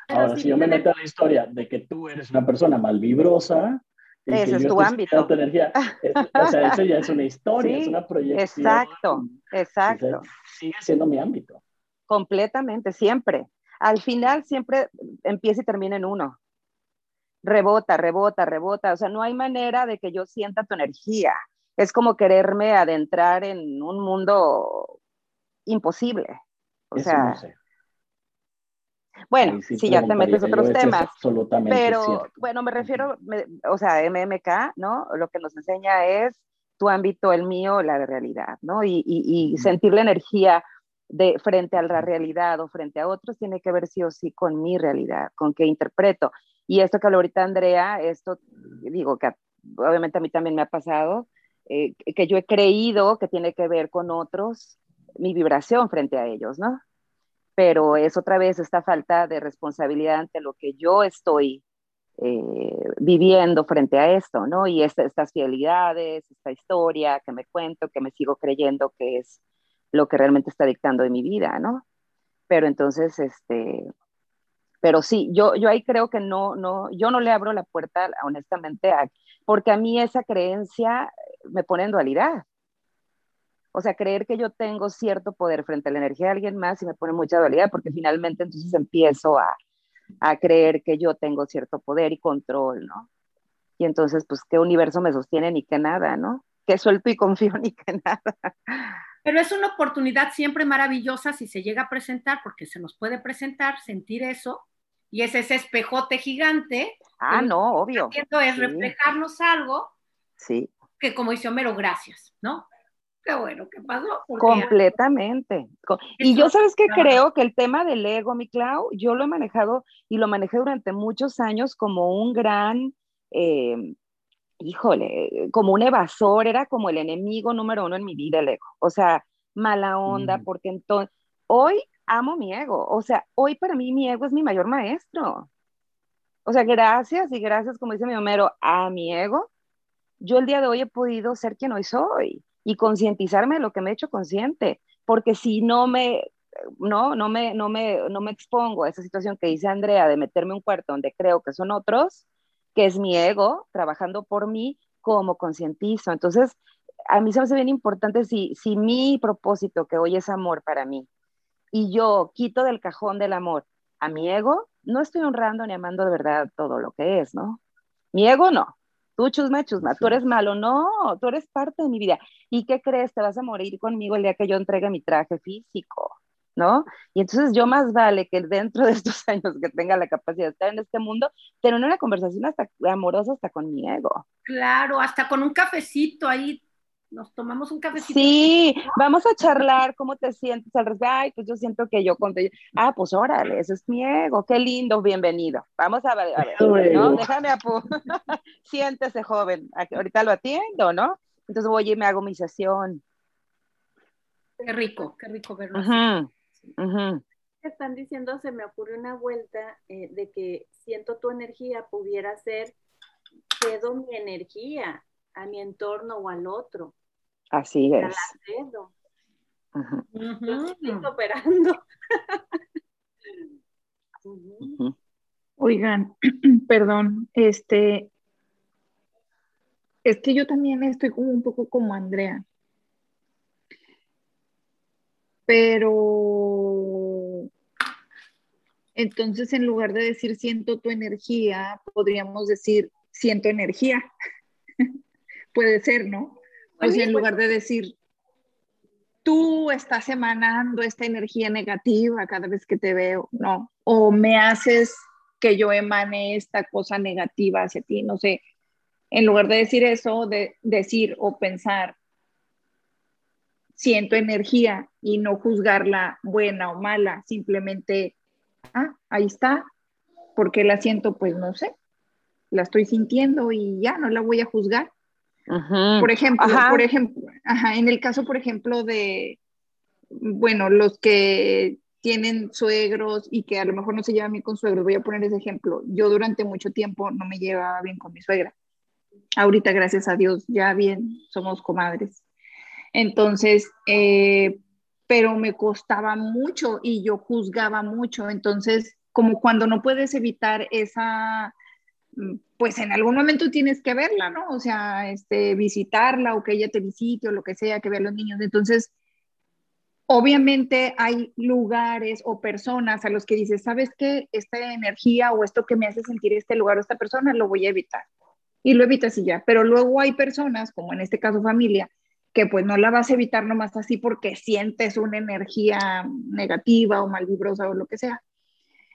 Ahora, si, yo me meto a la historia de que tú eres una persona malvibrosa, Ese es tu ámbito. energía. o sea, eso ya es una historia, es una proyección. Exacto, exacto. sigue siendo mi ámbito. Completamente, siempre. Al final siempre empieza y termina en uno. Rebota, rebota, rebota. O sea, no hay manera de que yo sienta tu energía. Es como quererme adentrar en un mundo imposible. O sea, bueno, si ya te metes otros temas, pero bueno, me refiero, o sea, MMK, ¿no? Lo que nos enseña es tu ámbito, el mío, la de realidad, ¿no? Y, y, sentir la energía de frente a la realidad o frente a otros tiene que ver sí o sí con mi realidad, con qué interpreto. Y esto que habló ahorita Andrea, esto digo que obviamente a mí también me ha pasado, eh, que yo he creído que tiene que ver con otros, mi vibración frente a ellos, ¿no? Pero es otra vez esta falta de responsabilidad ante lo que yo estoy eh, viviendo frente a esto, ¿no? Y estas fidelidades, esta historia que me cuento, que me sigo creyendo que es lo que realmente está dictando de mi vida, ¿no? Pero entonces, este, pero sí, yo, yo ahí creo que no, no, yo no le abro la puerta, honestamente, porque a mí esa creencia me pone en dualidad. O sea, creer que yo tengo cierto poder frente a la energía de alguien más y me pone mucha dualidad porque finalmente entonces empiezo a, a creer que yo tengo cierto poder y control, ¿no? Y entonces, pues, ¿qué universo me sostiene ni que nada, ¿no? Que suelto y confío [laughs] ni que nada. Pero es una oportunidad siempre maravillosa si se llega a presentar, porque se nos puede presentar, sentir eso, y es ese espejote gigante. Ah, no, obvio. es reflejarnos algo. Sí. Que como dice Homero, gracias, ¿no? Qué bueno ¿qué pasó. Completamente. Y yo sabes que creo que el tema del ego, mi Clau, yo lo he manejado y lo manejé durante muchos años como un gran, em, híjole, como un evasor, era como el enemigo número uno en mi vida el ego. O sea, mala onda, porque entonces, hoy amo mi ego. O sea, hoy para mí mi ego es mi mayor maestro. O sea, gracias y gracias, como dice mi Homero, a mi ego, yo el día de hoy he podido ser quien hoy soy y concientizarme de lo que me he hecho consciente, porque si no me, no, no me, no me, no me expongo a esa situación que dice Andrea de meterme un cuarto donde creo que son otros, que es mi ego trabajando por mí, como concientizo. Entonces, a mí se me hace bien importante si, si mi propósito, que hoy es amor para mí, y yo quito del cajón del amor a mi ego, no estoy honrando ni amando de verdad todo lo que es, ¿no? Mi ego no, tú chusma, chusma, tú eres malo, no, tú eres parte de mi vida. ¿Y qué crees? Te vas a morir conmigo el día que yo entregue mi traje físico, ¿no? Y entonces yo más vale que dentro de estos [laughs] años que tenga la capacidad de estar en este mundo, tener una conversación hasta amorosa hasta con mi ego. Claro, hasta con un cafecito ahí nos tomamos un cafecito. Sí, vamos a charlar, ¿cómo te sientes al respecto? Ay, pues yo siento que yo conté, ah, pues órale, ese es mi ego, qué lindo, bienvenido. Vamos a ver, a ver, ¿no? Déjame apu [laughs] siéntese joven, ahorita lo atiendo, ¿no? Entonces voy y me hago mi sesión. Qué rico, qué rico verlo. Están diciendo, se me ocurrió una vuelta eh, de que siento tu energía pudiera ser, cedo mi energía a mi entorno o al otro. Así es. Estoy operando. [laughs] Oigan, [clears throat] perdón, este, es que yo también estoy como un poco como Andrea. Pero entonces en lugar de decir siento tu energía, podríamos decir siento energía. [laughs] Puede ser, ¿no? O sea, en lugar de decir, tú estás emanando esta energía negativa cada vez que te veo, no, o me haces que yo emane esta cosa negativa hacia ti, no sé, en lugar de decir eso, de decir o pensar, siento energía y no juzgarla buena o mala, simplemente, ah, ahí está, porque la siento, pues no sé, la estoy sintiendo y ya no la voy a juzgar. Por ejemplo, por ejemplo, en el caso, por ejemplo, de, bueno, los que tienen suegros y que a lo mejor no se llevan bien con suegros, voy a poner ese ejemplo. Yo durante mucho tiempo no me llevaba bien con mi suegra. Ahorita, gracias a Dios, ya bien, somos comadres. Entonces, eh, pero me costaba mucho y yo juzgaba mucho. Entonces, como cuando no puedes evitar esa pues en algún momento tienes que verla, ¿no? O sea, este, visitarla o que ella te visite o lo que sea, que vea a los niños. Entonces, obviamente hay lugares o personas a los que dices, ¿sabes qué? Esta energía o esto que me hace sentir este lugar o esta persona lo voy a evitar. Y lo evitas y ya. Pero luego hay personas, como en este caso familia, que pues no la vas a evitar nomás así porque sientes una energía negativa o malvibrosa o lo que sea.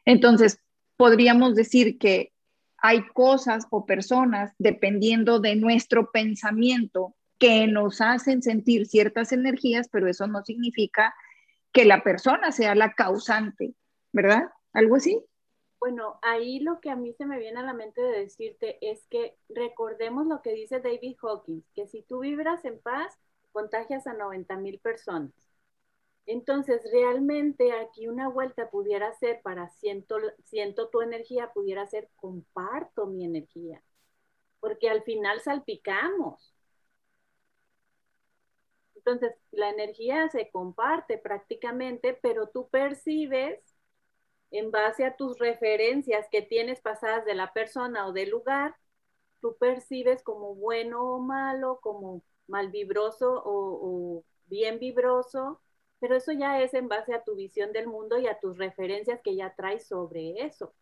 Entonces, podríamos decir que hay cosas o personas, dependiendo de nuestro pensamiento, que nos hacen sentir ciertas energías, pero eso no significa que la persona sea la causante, ¿verdad? ¿Algo así? Bueno, ahí lo que a mí se me viene a la mente de decirte es que recordemos lo que dice David Hawkins, que si tú vibras en paz, contagias a 90 mil personas. Entonces, realmente aquí una vuelta pudiera ser para siento, tu energía, pudiera ser comparto mi energía, porque al final salpicamos. Entonces, la energía se comparte prácticamente, pero tú percibes en base a tus referencias que tienes pasadas de la persona o del lugar, tú percibes como bueno o malo, como mal vibroso o, bien vibroso, pero eso ya es en base a tu visión del mundo y a tus referencias que ya traes sobre eso.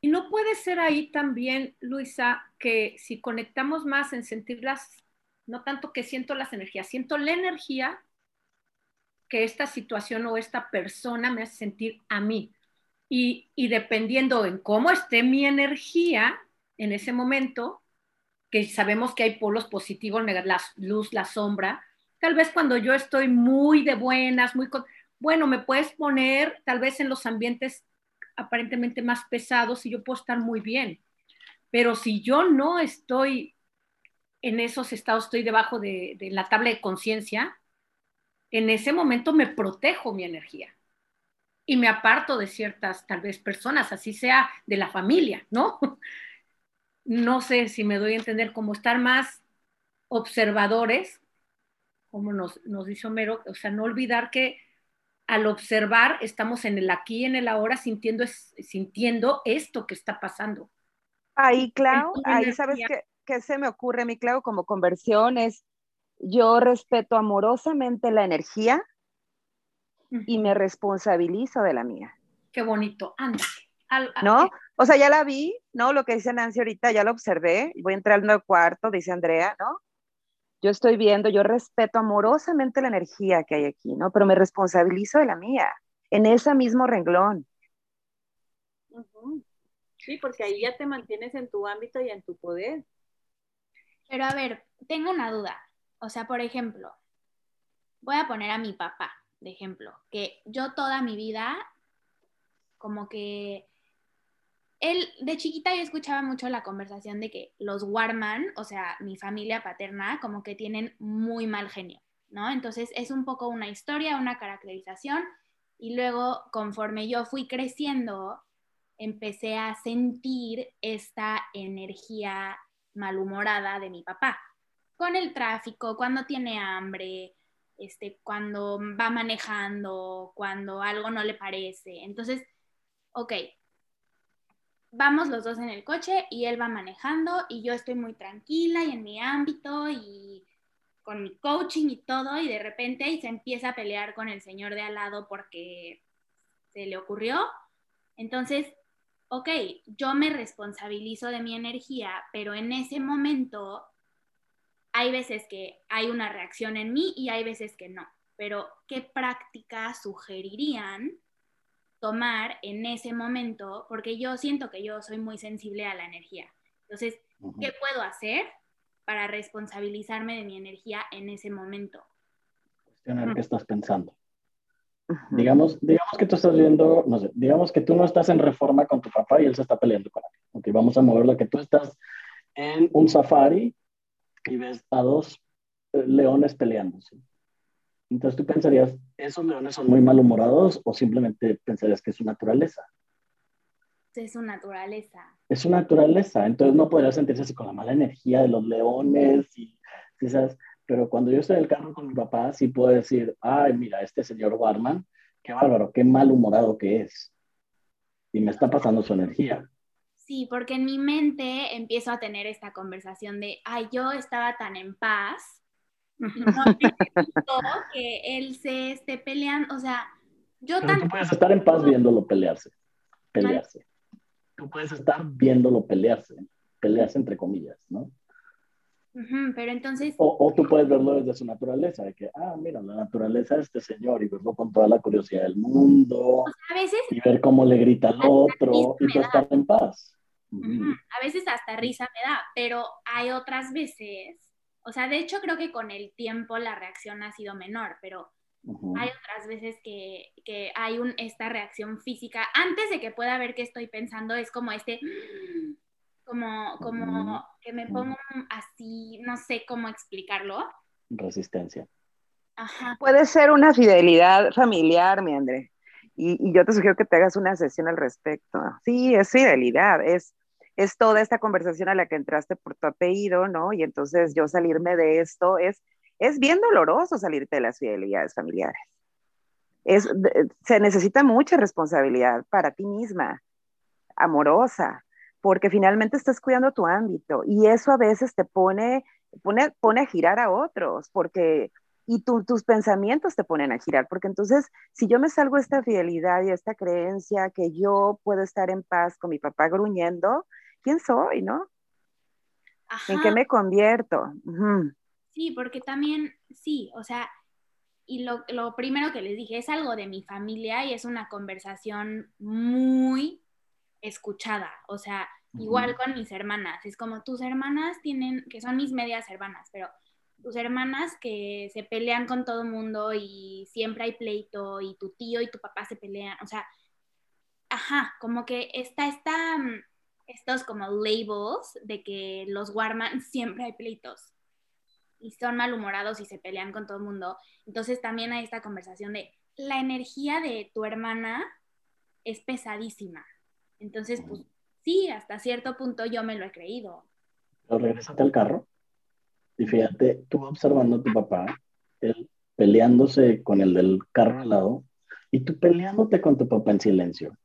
Y no puede ser ahí también, Luisa, que si conectamos más en sentirlas, no tanto que siento las energías, siento la energía que esta situación o esta persona me hace sentir a mí. Y, y dependiendo en cómo esté mi energía en ese momento, que sabemos que hay polos positivos, la luz, la sombra. Tal vez cuando yo estoy muy de buenas, muy... Bueno, me puedes poner tal vez en los ambientes aparentemente más pesados y yo puedo estar muy bien. Pero si yo no estoy en esos estados, estoy debajo de, de la tabla de conciencia, en ese momento me protejo mi energía y me aparto de ciertas, tal vez, personas, así sea de la familia, ¿no? [laughs] no sé si me doy a entender, como estar más observadores, como nos, nos dice Homero, o sea, no olvidar que al observar estamos en el aquí, en el ahora, sintiendo, sintiendo esto que está pasando. Ahí, Clau, ahí sabes qué, se me ocurre, mi Clau, como conversión es, yo respeto amorosamente la energía y me responsabilizo de la mía. Qué bonito, anda. ¿No? O sea, ya la vi, ¿no? Lo que dice Nancy ahorita, ya lo observé. Voy entrando al cuarto, dice Andrea, ¿no? Yo estoy viendo, yo respeto amorosamente la energía que hay aquí, ¿no? Pero me responsabilizo de la mía, en ese mismo renglón. Sí, porque ahí ya te mantienes en tu ámbito y en tu poder. Pero a ver, tengo una duda. O sea, por ejemplo, voy a poner a mi papá de ejemplo, que yo toda mi vida como que él, de chiquita yo escuchaba mucho la conversación de que los Warman, o sea, mi familia paterna, como que tienen muy mal genio, ¿no? Entonces es un poco una historia, una caracterización, y luego conforme yo fui creciendo, empecé a sentir esta energía malhumorada de mi papá, con el tráfico, cuando tiene hambre, este, cuando va manejando, cuando algo no le parece. Entonces, ok, vamos los dos en el coche y él va manejando y yo estoy muy tranquila y en mi ámbito y con mi coaching y todo y de repente se empieza a pelear con el señor de al lado porque se le ocurrió. Entonces, ok, yo me responsabilizo de mi energía, pero en ese momento hay veces que hay una reacción en mí y hay veces que no. Pero, ¿qué práctica sugerirían tomar en ese momento, porque yo siento que yo soy muy sensible a la energía. Entonces, ¿qué puedo hacer para responsabilizarme de mi energía en ese momento? Cuestionar qué estás pensando. Digamos, digamos que tú estás viendo, no sé, digamos que tú no estás en reforma con tu papá y él se está peleando con él. Ok, vamos a moverlo, que tú estás en un safari y ves a dos eh, leones peleándose. Entonces tú pensarías, ¿esos leones son muy malhumorados o simplemente pensarías que es su naturaleza? Es su naturaleza. Es su naturaleza, entonces no podría sentirse así con la mala energía de los leones y, Pero cuando yo estoy en el carro con mi papá, sí puedo decir, ay, mira, este señor Barman, qué bárbaro, qué malhumorado que es. Y me está pasando su energía. Sí, porque en mi mente empiezo a tener esta conversación de, ay, yo estaba tan en paz no que él se esté peleando, o sea, yo Pero tú puedes estar en paz viéndolo pelearse, pelearse. Tú puedes estar viéndolo pelearse, pelearse entre comillas, ¿no? pero entonces... O, tú puedes verlo desde su naturaleza, de que, ah, mira, la naturaleza de este señor y verlo con toda la curiosidad del mundo. a veces, y ver cómo le grita al otro y tú estar en paz. A veces hasta risa me da, pero hay otras veces, o sea, de hecho creo que con el tiempo la reacción ha sido menor, pero hay otras veces que, que, hay un, esta reacción física. Antes de que pueda ver qué estoy pensando, es como este, como, como que me pongo así, no sé cómo explicarlo. Resistencia. Ajá. Puede ser una fidelidad familiar, mi André. Y, y, yo te sugiero que te hagas una sesión al respecto. Sí, es fidelidad, es, es toda esta conversación a la que entraste por tu apellido, ¿no? Y entonces yo salirme de esto es es bien doloroso salirte de las fidelidades familiares. Es, se necesita mucha responsabilidad para ti misma, amorosa, porque finalmente estás cuidando tu ámbito y eso a veces te pone, pone, pone a girar a otros, porque y tus pensamientos te ponen a girar, porque entonces si yo me salgo esta fidelidad y esta creencia que yo puedo estar en paz con mi papá gruñendo, ¿quién soy, no? ¿En qué me convierto? Sí, porque también, sí, o sea, y lo, lo, primero que les dije, es algo de mi familia y es una conversación muy escuchada, o sea, igual con mis hermanas, es como tus hermanas tienen, que son mis medias hermanas, pero tus hermanas que se pelean con todo el mundo y siempre hay pleito y tu tío y tu papá se pelean, o sea, ajá, como que está, está, mm, estos como labels de que los Warman siempre hay pleitos y son malhumorados y se pelean con todo el mundo. Entonces también hay esta conversación de la energía de tu hermana es pesadísima. Entonces, pues sí, hasta cierto punto yo me lo he creído. Pero regresate al carro y fíjate, tú observando a tu papá, él peleándose con el del carro al lado y tú peleándote con tu papá en silencio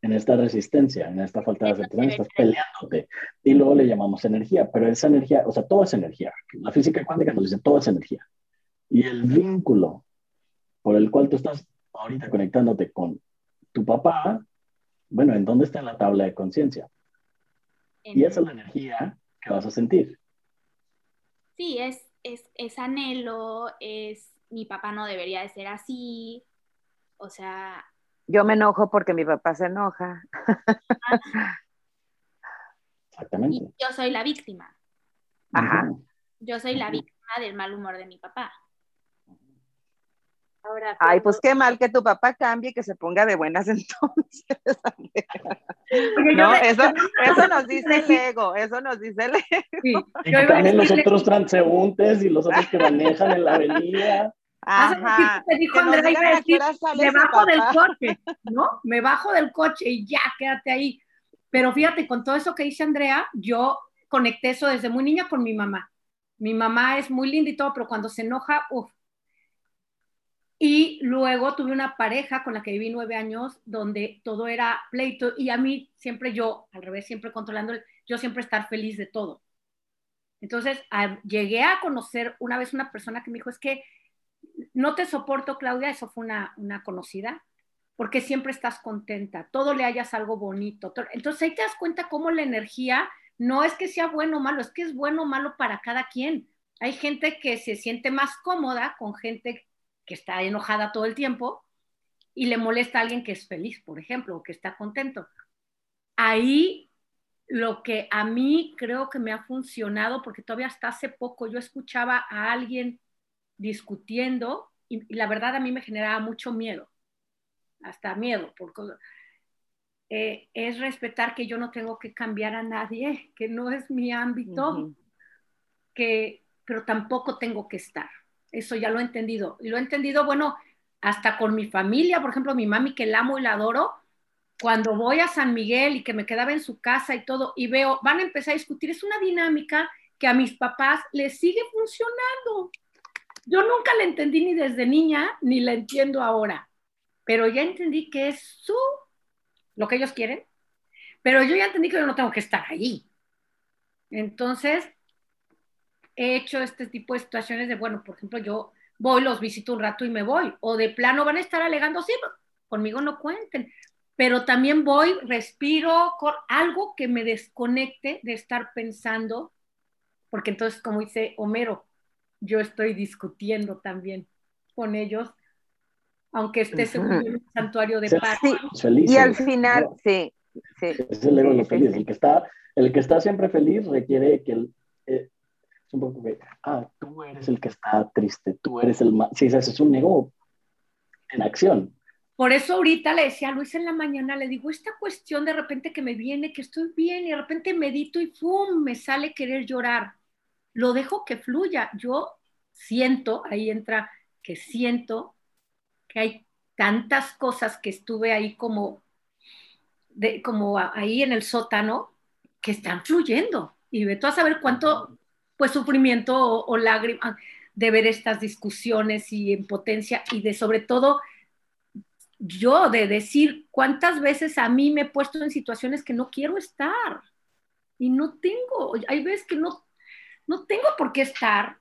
en esta resistencia, en esta falta de aceptación, estás peleándote. Y luego le llamamos energía, pero esa energía, o sea, todo es energía. La física cuántica nos dice todo es energía. Y el vínculo por el cual tú estás ahorita conectándote con tu papá, bueno, ¿en dónde está la tabla de conciencia? Y esa es la energía que vas a sentir. Sí, es, es, es anhelo, es mi papá no debería de ser así, o sea, yo me enojo porque mi papá se enoja. [laughs] Exactamente. yo soy la víctima. Ajá. Yo soy la víctima del mal humor de mi papá. Ahora, Ay, pues qué mal que tu papá cambie y que se ponga de buenas [laughs] entonces. no, eso, eso nos dice el ego, eso nos dice el ego. Sí. Y también los otros transeúntes y los otros que manejan en la avenida. Ajá. Te dijo Andrea, me bajo del coche, ¿no? Me bajo del coche y ya, quédate ahí. Pero fíjate, con todo eso que dice Andrea, yo conecté eso desde muy niña con mi mamá. Mi mamá es muy linda y todo, pero cuando se enoja, uff. Y luego tuve una pareja con la que viví nueve años, donde todo era pleito, y a mí siempre yo, al revés, siempre controlando, yo siempre estar feliz de todo. Entonces, llegué a conocer una vez una persona que me dijo, es que no te soporto, Claudia, eso fue una, conocida, porque siempre estás contenta, todo le hayas algo bonito. Entonces ahí te das cuenta cómo la energía no es que sea bueno o malo, es que es bueno o malo para cada quien. Hay gente que se siente más cómoda con gente que está enojada todo el tiempo y le molesta a alguien que es feliz, por ejemplo, o que está contento. Ahí lo que a mí creo que me ha funcionado, porque todavía hasta hace poco yo escuchaba a alguien discutiendo y, la verdad a mí me generaba mucho miedo, hasta miedo, porque eh, es respetar que yo no tengo que cambiar a nadie, que no es mi ámbito, que, pero tampoco tengo que estar. Eso ya lo he entendido. Y lo he entendido, bueno, hasta con mi familia, por ejemplo, mi mami que la amo y la adoro, cuando voy a San Miguel y que me quedaba en su casa y todo, y veo, van a empezar a discutir, es una dinámica que a mis papás les sigue funcionando. Yo nunca la entendí ni desde niña, ni la entiendo ahora, pero ya entendí que es su, lo que ellos quieren, Pero yo ya entendí que yo no tengo que estar ahí. Entonces, he hecho este tipo de situaciones de, bueno, por ejemplo, yo voy, los visito un rato y me voy. O de plano van a estar alegando, sí, conmigo no cuenten. Pero también voy, respiro con algo que me desconecte de estar pensando, porque entonces, como dice Homero, yo estoy discutiendo también con ellos, aunque esté seguro en un santuario de paz. y al final, sí, sí. Es el ego feliz. El que, está, el que está siempre feliz requiere que el, eh, es un poco que, ah, tú eres el que está triste, tú eres el más, sí, es un ego en acción. Por eso ahorita le decía a Luis en la mañana, le digo, esta cuestión de repente que me viene, que estoy bien, y de repente medito y ¡pum! me sale querer llorar. Lo dejo que fluya. Yo siento, ahí entra que siento que hay tantas cosas que estuve ahí como, de, como ahí en el sótano que están fluyendo. Y ve tú a saber cuánto pues sufrimiento o, o lágrimas de ver estas discusiones y impotencia y de sobre todo yo de decir cuántas veces a mí me he puesto en situaciones que no quiero estar y no tengo, hay veces que no, no tengo por qué estar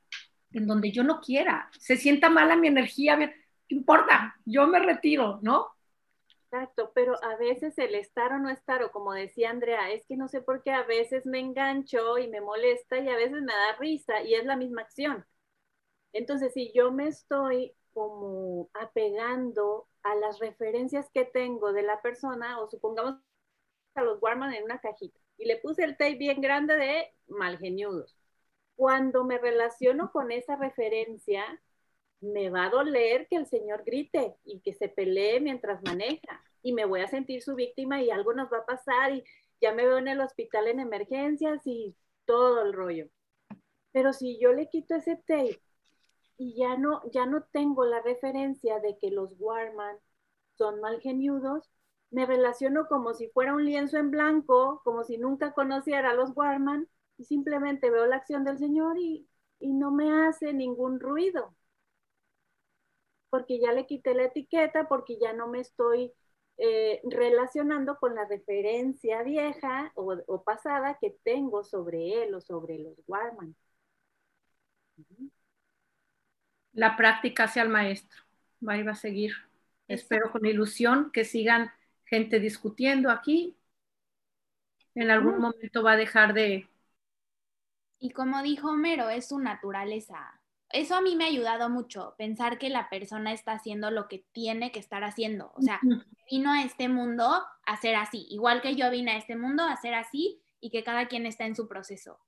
en donde yo no quiera, se sienta mala mi energía, ¿qué importa? Yo me retiro, ¿no? Exacto, pero a veces el estar o no estar, o como decía Andrea, es que no sé por qué a veces me engancho y me molesta y a veces me da risa y es la misma acción. Entonces, si yo me estoy como apegando a las referencias que tengo de la persona, o supongamos a los Warman en una cajita, y le puse el tape bien grande de malgeniudos. Cuando me relaciono con esa referencia, me va a doler que el señor grite y que se pelee mientras maneja, y me voy a sentir su víctima y algo nos va a pasar, y ya me veo en el hospital en emergencias y todo el rollo. Pero si yo le quito ese tape y ya no, ya no tengo la referencia de que los Warman son malgeniudos, me relaciono como si fuera un lienzo en blanco, como si nunca conociera a los Warman y simplemente veo la acción del Señor y, y no me hace ningún ruido. Porque ya le quité la etiqueta, porque ya no me estoy eh, relacionando con la referencia vieja o, o, pasada que tengo sobre él o sobre los Warman la práctica hacia el maestro. Va a a seguir. Espero con ilusión que sigan gente discutiendo aquí. En algún momento va a dejar de... Y como dijo Homero, es su naturaleza. Eso a mí me ha ayudado mucho, pensar que la persona está haciendo lo que tiene que estar haciendo. O sea, vino a este mundo a ser así, igual que yo vine a este mundo a ser así y que cada quien está en su proceso.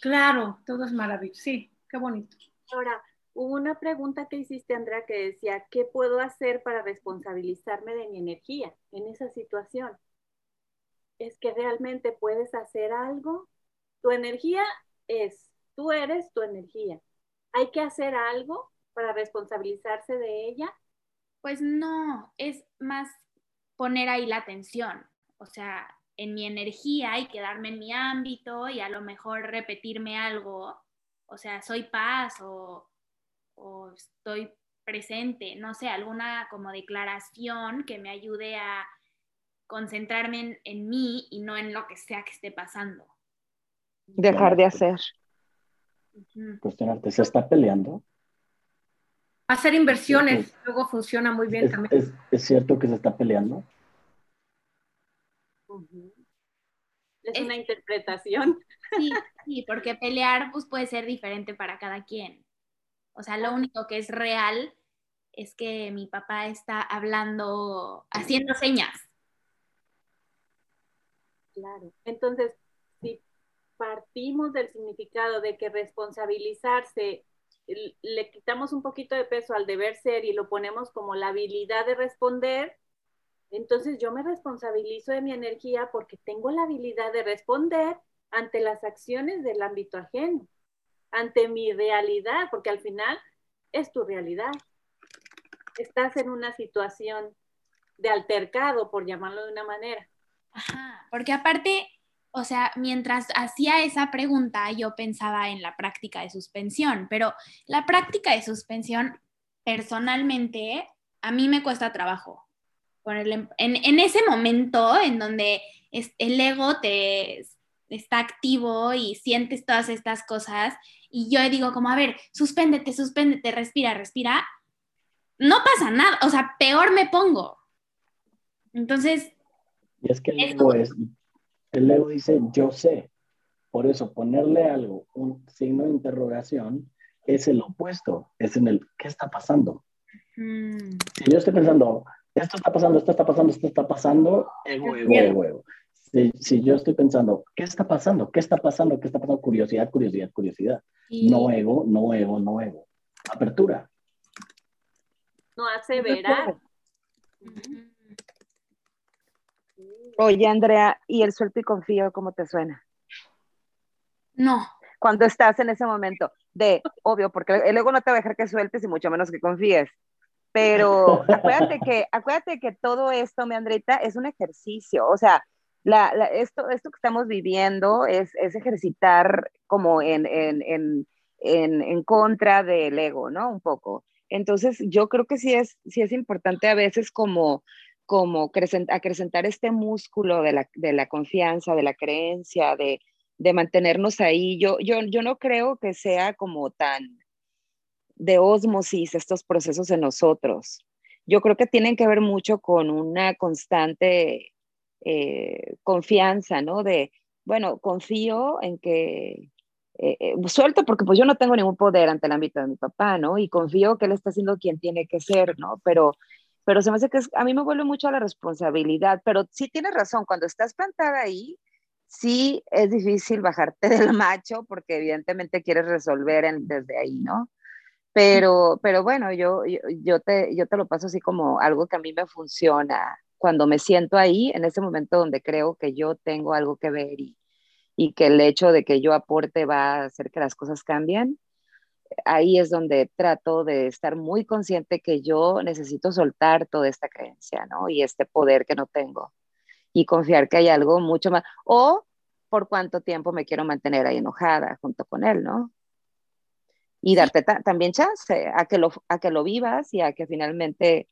Claro, todo es maravilloso. Sí, qué bonito. Ahora, Hubo una pregunta que hiciste, Andrea, que decía, ¿qué puedo hacer para responsabilizarme de mi energía en esa situación? Es que realmente puedes hacer algo. Tu energía es, tú eres tu energía. ¿Hay que hacer algo para responsabilizarse de ella? Pues no, es más poner ahí la atención. O sea, en mi energía y quedarme en mi ámbito y a lo mejor repetirme algo. O sea, soy paz o o estoy presente, no sé, alguna como declaración que me ayude a concentrarme en, mí y no en lo que sea que esté pasando. Dejar de hacer. Cuestionarte, ¿se está peleando? Hacer inversiones, luego funciona muy bien también. Es, cierto que se está peleando? Es, una interpretación. Sí, sí, porque pelear pues, puede ser diferente para cada quien. O sea, lo único que es real es que mi papá está hablando, haciendo señas. Claro. Entonces, partimos del significado de que responsabilizarse, le quitamos un poquito de peso al deber ser y lo ponemos como la habilidad de responder, entonces yo me responsabilizo de mi energía porque tengo la habilidad de responder ante las acciones del ámbito ajeno ante mi realidad, porque al final es tu realidad. Estás en una situación de altercado, por llamarlo de una manera. Ajá, porque aparte, o sea, mientras hacía esa pregunta, yo pensaba en la práctica de suspensión, pero la práctica de suspensión, personalmente, a mí me cuesta trabajo. En, en ese momento en donde el ego te está activo y sientes todas estas cosas y yo digo como, a ver, suspéndete, suspéndete, respira, respira, no pasa nada, o sea, peor me pongo. Entonces... Y es que el ego es, el ego dice, yo sé. Por eso ponerle algo, un signo de interrogación, es el opuesto, es en el, ¿qué está pasando? Mm. Si yo estoy pensando, esto está pasando, esto está pasando, esto está pasando, ego, ego, ego, ego. Si, yo estoy pensando, ¿qué está pasando? ¿Qué está pasando? ¿Qué está pasando? Curiosidad, curiosidad, curiosidad. No ego, no ego, no ego. Apertura. No aseverar. Oye, Andrea, ¿y el suelto y confío cómo te suena? No. Cuando estás en ese momento de, obvio, porque el ego no te va a dejar que sueltes y mucho menos que confíes. Pero acuérdate que, acuérdate que todo esto, mi Andreita, es un ejercicio. O sea, la, esto, esto que estamos viviendo es, es ejercitar como en, en, en, en, contra del ego, ¿no? Un poco. Entonces, yo creo que sí es, sí es importante a veces como, como acrecentar este músculo de la, de la confianza, de la creencia, de, de mantenernos ahí. Yo, yo, yo no creo que sea como tan de osmosis estos procesos en nosotros. Yo creo que tienen que ver mucho con una constante eh, confianza, ¿no? De, bueno, confío en que eh, eh, suelto porque pues yo no tengo ningún poder ante el ámbito de mi papá, ¿no? Y confío que él está haciendo quien tiene que ser, ¿no? Pero, pero se me hace que a mí me vuelve mucho a la responsabilidad, pero sí tienes razón, cuando estás plantada ahí, sí es difícil bajarte [laughs] del macho porque evidentemente quieres resolver desde ahí, ¿no? Pero, pero bueno, yo, yo, yo, te, yo te lo paso así como algo que a mí me funciona cuando me siento ahí, en ese momento donde creo que yo tengo algo que ver y, y que el hecho de que yo aporte va a hacer que las cosas cambien, ahí es donde trato de estar muy consciente que yo necesito soltar toda esta creencia, ¿no? Y este poder que no tengo y confiar que hay algo mucho más, o por cuánto tiempo me quiero mantener ahí enojada junto con él, ¿no? Y darte también chance a que, lo, a que lo vivas y a que finalmente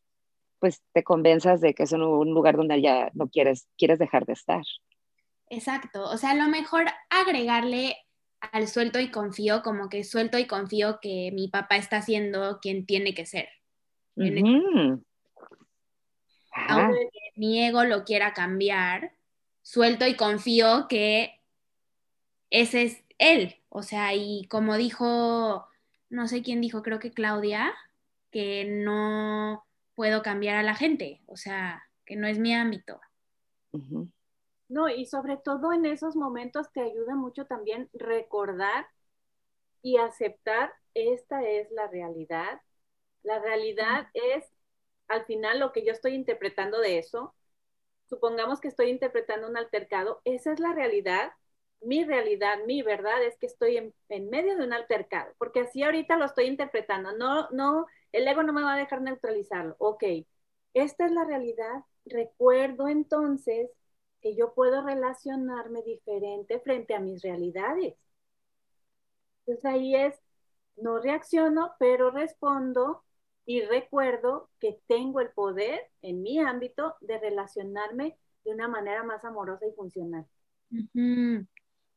pues te convenzas de que es un, lugar donde ya no quieres, quieres dejar de estar. Exacto, o sea, a lo mejor agregarle al suelto y confío, como que suelto y confío que mi papá está siendo quien tiene que ser. Aunque mi ego lo quiera cambiar, suelto y confío que ese es él. O sea, y como dijo, no sé quién dijo, creo que Claudia, que no puedo cambiar a la gente, o sea, que no es mi ámbito. No, y sobre todo en esos momentos te ayuda mucho también recordar y aceptar esta es la realidad. La realidad es al final lo que yo estoy interpretando de eso. Supongamos que estoy interpretando un altercado, esa es la realidad. Mi realidad, mi verdad es que estoy en, en medio de un altercado, porque así ahorita lo estoy interpretando. No, no, el ego no me va a dejar neutralizarlo. Ok, esta es la realidad. Recuerdo entonces que yo puedo relacionarme diferente frente a mis realidades. Entonces ahí es, no reacciono, pero respondo y recuerdo que tengo el poder en mi ámbito de relacionarme de una manera más amorosa y funcional.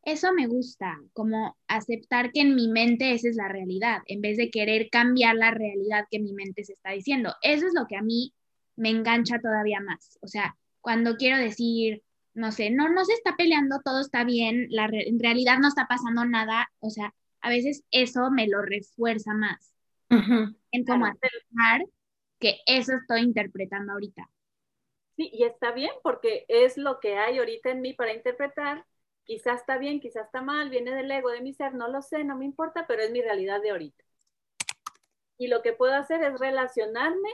Eso me gusta, como aceptar que en mi mente esa es la realidad, en vez de querer cambiar la realidad que mi mente se está diciendo. Eso es lo que a mí me engancha todavía más. O sea, cuando quiero decir, no sé, no, no se está peleando, todo está bien, la en realidad no está pasando nada, o sea, a veces eso me lo refuerza más. En cómo que eso estoy interpretando ahorita. Sí, y está bien porque es lo que hay ahorita en mí para interpretar Quizás está bien, quizás está mal, viene del ego de mi ser, no lo sé, no me importa, pero es mi realidad de ahorita. Y lo que puedo hacer es relacionarme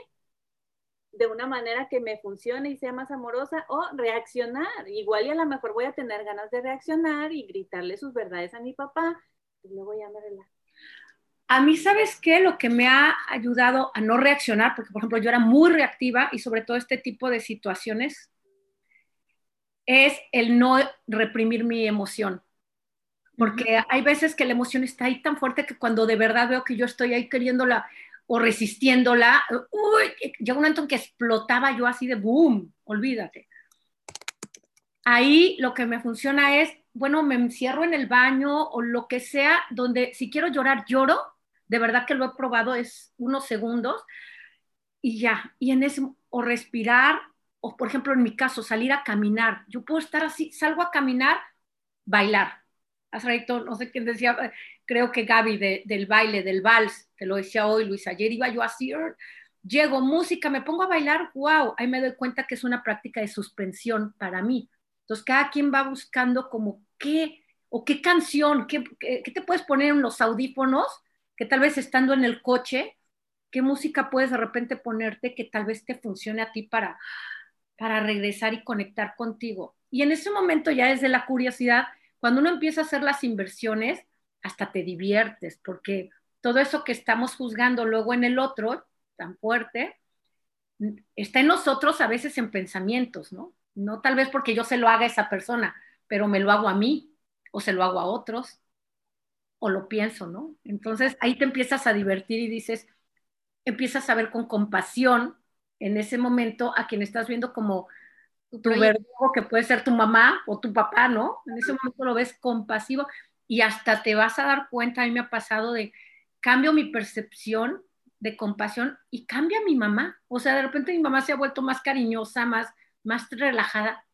de una manera que me funcione y sea más amorosa o reaccionar. Igual y a lo mejor voy a tener ganas de reaccionar y gritarle sus verdades a mi papá y luego ya me relajo. A mí, ¿sabes qué? Lo que me ha ayudado a no reaccionar, porque por ejemplo yo era muy reactiva y sobre todo este tipo de situaciones es el no reprimir mi emoción. Porque hay veces que la emoción está ahí tan fuerte que cuando de verdad veo que yo estoy ahí queriéndola o resistiéndola, uy, llegó un momento en que explotaba yo así de boom, olvídate. ahí lo que me funciona es, bueno, me encierro en el baño o lo que sea, donde si quiero llorar, lloro, de verdad que lo he probado, es unos segundos y ya, y en ese, o respirar, o por ejemplo en mi caso, salir a caminar, yo puedo estar así, salgo a caminar, bailar. Hace no sé quién decía, creo que Gaby del baile, del vals, te lo decía hoy, Luis, ayer iba yo así, llego, música, me pongo a bailar, wow, ahí me doy cuenta que es una práctica de suspensión para mí. Entonces, cada quien va buscando como qué, o qué canción, qué, qué, te puedes poner en los audífonos, que tal vez estando en el coche, qué música puedes de repente ponerte que tal vez te funcione a ti para, para regresar y conectar contigo. Y en ese momento ya desde la curiosidad, cuando uno empieza a hacer las inversiones, hasta te diviertes, porque todo eso que estamos juzgando luego en el otro, tan fuerte, está en nosotros a veces en pensamientos, ¿no? No tal vez porque yo se lo haga a esa persona, pero me lo hago a mí o se lo hago a otros o lo pienso, ¿no? Entonces ahí te empiezas a divertir y dices, empiezas a ver con compasión en ese momento a quien estás viendo como tu verdugo que puede ser tu mamá o tu papá, ¿no? En ese momento lo ves compasivo y hasta te vas a dar cuenta, a mí me ha pasado de cambio mi percepción de compasión y cambia mi mamá. O sea, de repente mi mamá se ha vuelto más cariñosa, más, más relajada.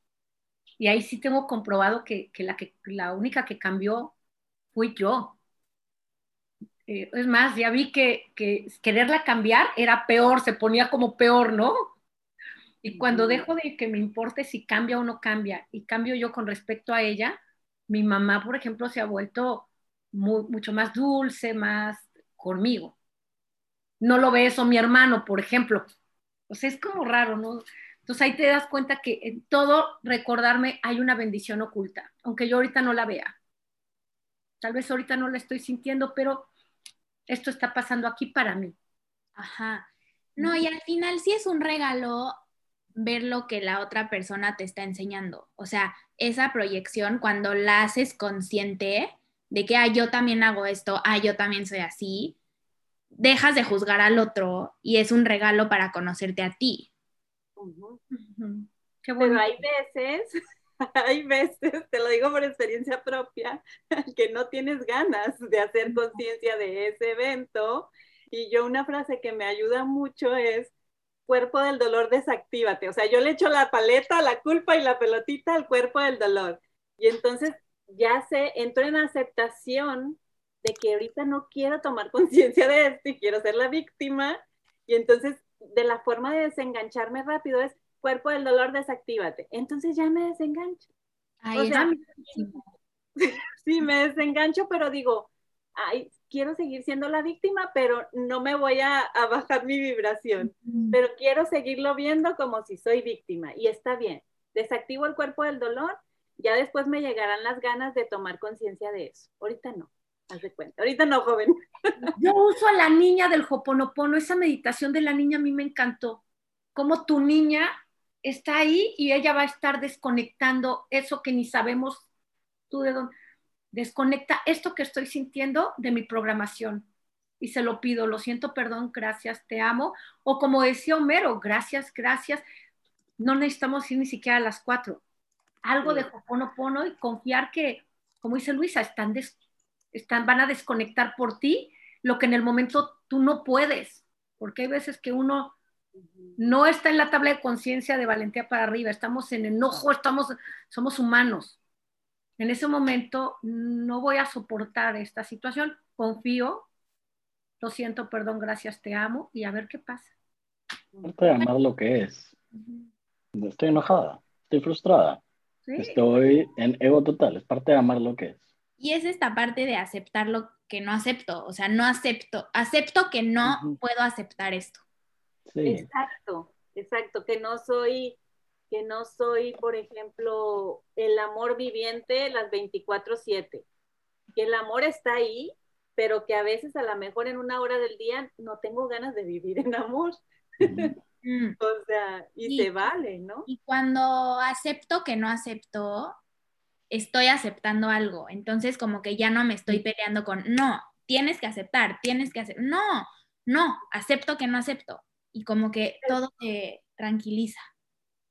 Y ahí sí tengo comprobado que, que, la, que la única que cambió fui yo. Eh, es más, ya vi que, que quererla cambiar era peor, se ponía como peor, ¿no? Y cuando dejo de que me importe si cambia o no cambia y cambio yo con respecto a ella, mi mamá, por ejemplo, se ha vuelto mucho más dulce, más conmigo. No lo ve eso mi hermano, por ejemplo. O sea, es como raro, ¿no? Entonces ahí te das cuenta que en todo recordarme hay una bendición oculta, aunque yo ahorita no la vea. Tal vez ahorita no la estoy sintiendo, pero esto está pasando aquí para mí. Ajá. No, y al final sí es un regalo ver lo que la otra persona te está enseñando. O sea, esa proyección, cuando la haces consciente de que, ah, yo también hago esto, ah, yo también soy así, dejas de juzgar al otro y es un regalo para conocerte a ti. Qué bueno. Pero hay veces, [laughs] hay veces, te lo digo por experiencia propia, [laughs] que no tienes ganas de hacer conciencia de ese evento. Y yo una frase que me ayuda mucho es, cuerpo del dolor, desactívate. O sea, yo le echo la paleta, la culpa y la pelotita al cuerpo del dolor. Y entonces ya se entro en aceptación de que ahorita no quiero tomar [laughs] conciencia de esto y quiero ser la víctima. Y entonces, de la forma de desengancharme rápido es cuerpo del dolor, desactívate. Entonces ya me desengancho. o sea, [laughs] sí, me desengancho, pero digo, ay, quiero seguir siendo la víctima, pero no me voy a, bajar mi vibración, pero quiero seguirlo viendo como si soy víctima y está bien. Desactivo el cuerpo del dolor, ya después me llegarán las ganas de tomar conciencia de eso. Ahorita no, haz de cuenta. Ahorita no, joven. [laughs] Yo uso a la niña del Hoponopono, esa meditación de la niña a mí me encantó. Como tu niña está ahí y ella va a estar desconectando eso que ni sabemos tú de dónde desconecta esto que estoy sintiendo de mi programación. Y se lo pido, lo siento, perdón, gracias, te amo. O como decía Homero, gracias, gracias. No necesitamos ir ni siquiera a las cuatro. Algo de Hoponopono y confiar que, como dice Luisa, están, están, van a desconectar por ti lo que en el momento tú no puedes. Porque hay veces que uno no está en la tabla de conciencia de valentía para arriba, estamos en enojo, estamos, somos humanos en ese momento no voy a soportar esta situación, confío, lo siento, perdón, gracias, te amo y a ver qué pasa. Parte amar lo que es. Estoy enojada, estoy frustrada, estoy en ego total, es parte de amar lo que es. Y es esta parte de aceptar lo que no acepto, o sea, no acepto, acepto que no puedo aceptar esto. Exacto, exacto, que no soy que no soy, por ejemplo, el amor viviente las 24/7, que el amor está ahí, pero que a veces a lo mejor en una hora del día no tengo ganas de vivir en amor. Mm. o sea, y, se vale, ¿no? Y cuando acepto que no acepto, estoy aceptando algo. Entonces, como que ya no me estoy peleando con, no, tienes que aceptar, tienes que hacer, no, no, acepto que no acepto. Y como que todo se tranquiliza.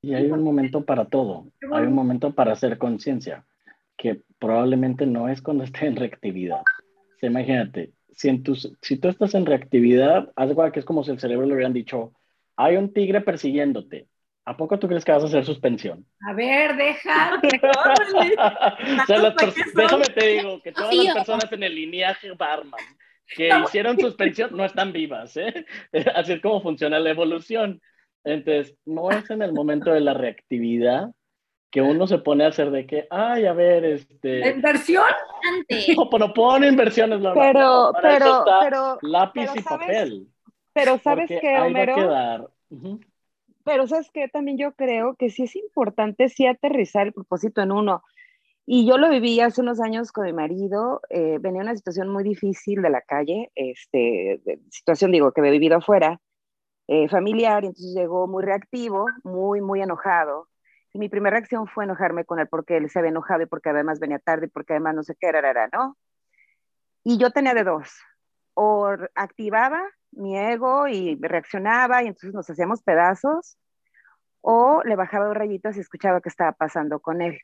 Y hay un momento para todo. Hay un momento para hacer conciencia, que probablemente no es cuando esté en reactividad. imagínate, si, en tus, si tú estás en reactividad, algo que es como si el cerebro le hubieran dicho, hay un tigre persiguiéndote. ¿A poco tú crees que vas a hacer suspensión? A ver, deja. [laughs] déjame te digo que todas las personas en el lineaje Barman que hicieron suspensión no están vivas, ¿eh? [laughs] Así es como funciona la evolución. Entonces, no es en el momento de la reactividad que uno se pone a hacer de que, ay, a ver, este... ¿Inversión? [laughs] No, pero pone inversiones, no, Pero, pero, pero... Lápiz y papel. Pero ¿sabes qué, Homero? Pero ¿sabes qué? También yo creo que sí es importante sí aterrizar el propósito en uno. Y yo lo viví hace unos años con mi marido, eh, venía una situación muy difícil de la calle, este, situación digo que había vivido afuera, eh, familiar, y entonces llegó muy reactivo, muy, muy enojado. Y mi primera reacción fue enojarme con él porque él se había enojado y porque además venía tarde y porque además no sé qué era, era, ¿no? Y yo tenía de dos, o activaba mi ego y reaccionaba y entonces nos hacíamos pedazos, o le bajaba dos rayitos y escuchaba qué estaba pasando con él.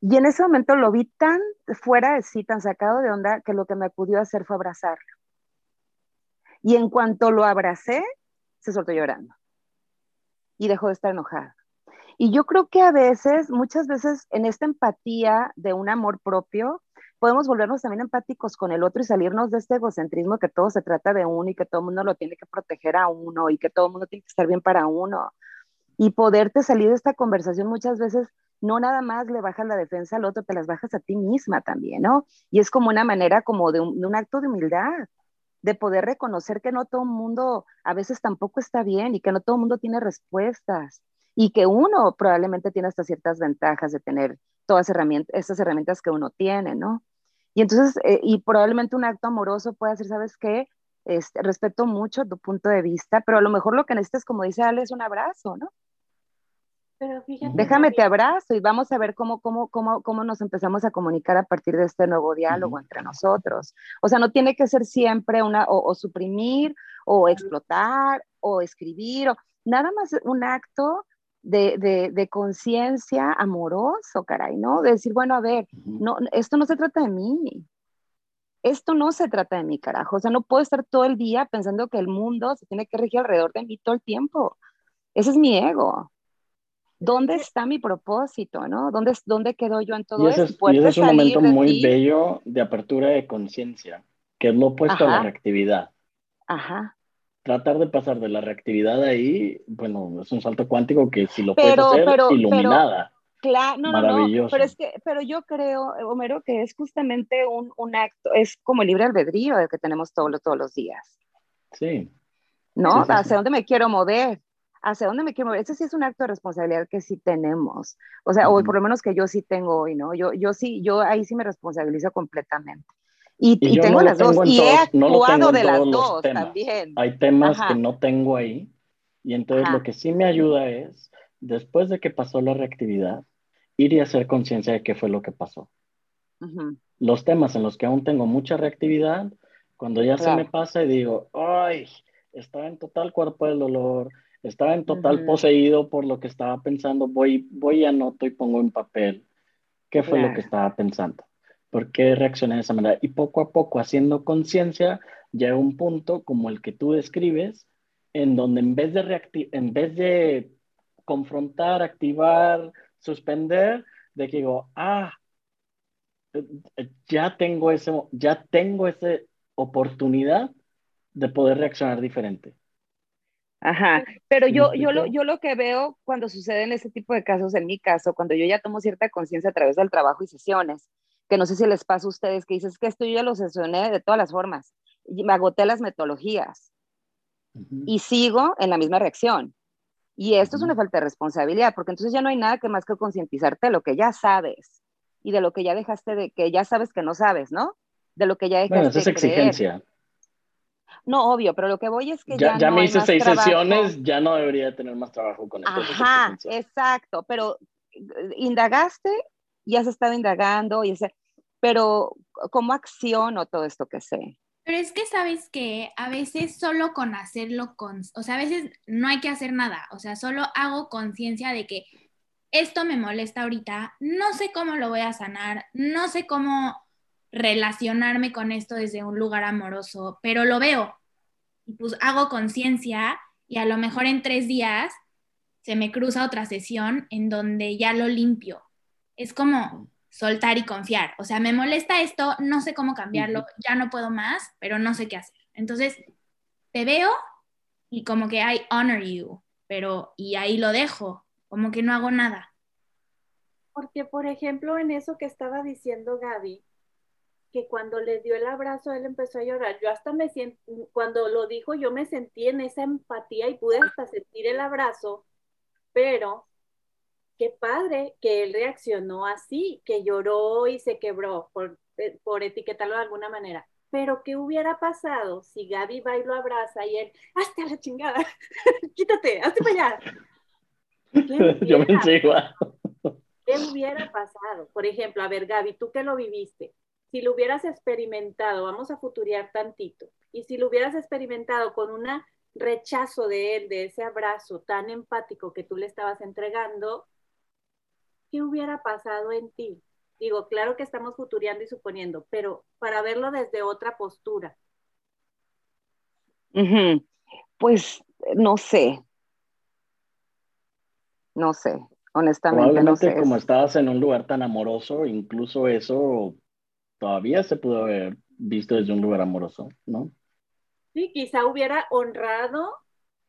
Y en ese momento lo vi tan fuera de sí, tan sacado de onda, que lo que me acudió a hacer fue abrazarlo. Y en cuanto lo abracé, se soltó llorando. Y dejó de estar enojado. Y yo creo que a veces, muchas veces, en esta empatía de un amor propio, podemos volvernos también empáticos con el otro y salirnos de este egocentrismo que todo se trata de uno y que todo el mundo lo tiene que proteger a uno y que todo el mundo tiene que estar bien para uno. Y poderte salir de esta conversación muchas veces no nada más le bajas la defensa al otro, te las bajas a ti misma también, ¿no? Y es como una manera como de un, acto de humildad, de poder reconocer que no todo el mundo a veces tampoco está bien y que no todo el mundo tiene respuestas y que uno probablemente tiene hasta ciertas ventajas de tener todas herramientas, esas herramientas que uno tiene, ¿no? Y entonces, eh, y probablemente un acto amoroso puede ser, ¿sabes qué? Este, respeto mucho tu punto de vista, pero a lo mejor lo que necesitas, como dice Ale, es un abrazo, ¿no? Déjame te abrazo y vamos a ver cómo, cómo, cómo, cómo nos empezamos a comunicar a partir de este nuevo diálogo entre nosotros. O sea, no tiene que ser siempre una, o, suprimir, o explotar, o escribir, o nada más un acto de, de, de conciencia amoroso, caray, ¿no? De decir, bueno, a ver, no, esto no se trata de mí. Esto no se trata de mí, carajo. O sea, no puedo estar todo el día pensando que el mundo se tiene que regir alrededor de mí todo el tiempo. Ese es mi ego. ¿dónde está mi propósito? ¿no? ¿Dónde, dónde quedo yo en todo eso? y ese es un momento muy bello de apertura de conciencia, que es lo opuesto a la reactividad. Ajá. Tratar de pasar de la reactividad ahí, bueno, es un salto cuántico que si lo puedes hacer iluminada. claro, no, no, pero es que, pero yo creo, Homero, que es justamente un, un acto, es como el libre albedrío el que tenemos todos, todos los días. Sí. ¿No? ¿Hacia dónde me quiero mover? hacia dónde me quiero mover. Ese sí es un acto de responsabilidad que sí tenemos. O sea, o por lo menos que yo sí tengo hoy, ¿no? Yo, yo sí, yo ahí sí me responsabilizo completamente. Y, y, tengo las dos. Y he actuado de las dos también. Hay temas que no tengo ahí. Y entonces lo que sí me ayuda es, después de que pasó la reactividad, ir y hacer conciencia de qué fue lo que pasó. Los temas en los que aún tengo mucha reactividad, cuando ya se me pasa y digo, ay, estaba en total cuerpo del dolor, estaba en total poseído por lo que estaba pensando. Voy, voy, anoto y pongo en papel qué fue lo que estaba pensando. ¿Por qué reaccioné de esa manera? Y poco a poco, haciendo conciencia, llega un punto como el que tú describes, en donde en vez de, en vez de confrontar, activar, suspender, de que digo, ah, ya tengo ese, ya tengo esa oportunidad de poder reaccionar diferente. Ajá, pero yo, yo, lo, yo lo que veo cuando suceden ese tipo de casos, en mi caso, cuando yo ya tomo cierta conciencia a través del trabajo y sesiones, que no sé si les pasa a ustedes, que dices que esto yo ya lo sesioné de todas las formas, y me agoté las metodologías y sigo en la misma reacción. Y esto es una falta de responsabilidad, porque entonces ya no hay nada que más que concientizarte de lo que ya sabes y de lo que ya dejaste de, que ya sabes que no sabes, ¿no? De lo que ya dejaste bueno, es exigencia. No, obvio, pero lo que voy es que ya. Ya, me hice seis sesiones, ya no debería tener más trabajo con esto. Ajá, exacto, pero eh, indagaste y has estado indagando, y ese, pero ¿cómo acciono todo esto que sé? Pero es que sabes que a veces solo con hacerlo con, o sea, a veces no hay que hacer nada, o sea, solo hago conciencia de que esto me molesta ahorita, no sé cómo lo voy a sanar, no sé cómo relacionarme con esto desde un lugar amoroso, pero lo veo y pues hago conciencia y a lo mejor en tres días se me cruza otra sesión en donde ya lo limpio. Es como soltar y confiar. O sea, me molesta esto, no sé cómo cambiarlo, ya no puedo más, pero no sé qué hacer. Entonces, te veo y como que I honor you, pero y ahí lo dejo, como que no hago nada. Porque, por ejemplo, en eso que estaba diciendo Gaby, que cuando le dio el abrazo, él empezó a llorar. Yo hasta me siento, cuando lo dijo, yo me sentí en esa empatía y pude hasta sentir el abrazo, pero qué padre que él reaccionó así, que lloró y se quebró, por, eh, por etiquetarlo de alguna manera. Pero, ¿qué hubiera pasado si Gaby va y lo abraza y él, hasta la chingada, [laughs] quítate, hazte para allá? [laughs] Yo me igual. [laughs] ¿Qué hubiera pasado? Por ejemplo, a ver, Gaby, tú que lo viviste, si lo hubieras experimentado, vamos a futuriar tantito, y si lo hubieras experimentado con un rechazo de él, de ese abrazo tan empático que tú le estabas entregando, ¿qué hubiera pasado en ti? Digo, claro que estamos futuriando y suponiendo, pero para verlo desde otra postura. Pues no sé. No sé, honestamente no sé. como estabas en un lugar tan amoroso, incluso eso todavía se pudo haber visto desde un lugar amoroso, ¿no? Sí, quizá hubiera honrado,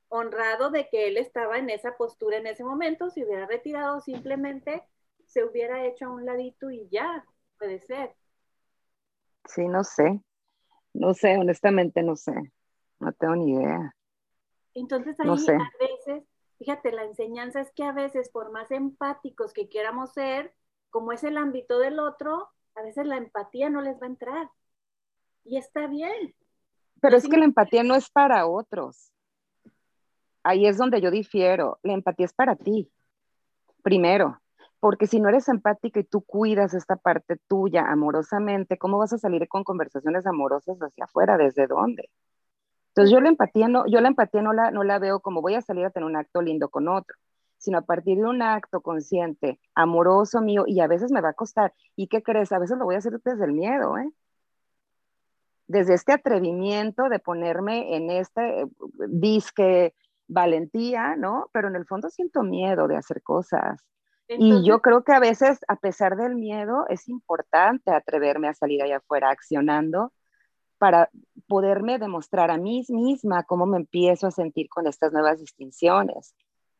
honrado de que él estaba en esa postura en ese momento, si hubiera retirado simplemente se hubiera hecho a un ladito y ya, puede ser. Sí, no sé, no sé, honestamente no sé, no tengo ni idea. Entonces ahí a veces, fíjate, la enseñanza es que a veces por más empáticos que queramos ser, como es el ámbito del otro, a veces la empatía no les va a entrar. Y está bien. Pero es que la empatía no es para otros. Ahí es donde yo difiero. La empatía es para ti. Primero, porque si no eres empática y tú cuidas esta parte tuya amorosamente, ¿cómo vas a salir con conversaciones amorosas hacia afuera? ¿Desde dónde? Entonces yo la empatía no, yo la empatía no la, no la veo como voy a salir a tener un acto lindo con otro sino a partir de un acto consciente, amoroso mío, y a veces me va a costar. ¿Y qué crees? A veces lo voy a hacer desde el miedo, ¿eh? Desde este atrevimiento de ponerme en este eh, disque valentía, ¿no? Pero en el fondo siento miedo de hacer cosas. Y yo creo que a veces, a pesar del miedo, es importante atreverme a salir allá afuera accionando para poderme demostrar a mí misma cómo me empiezo a sentir con estas nuevas distinciones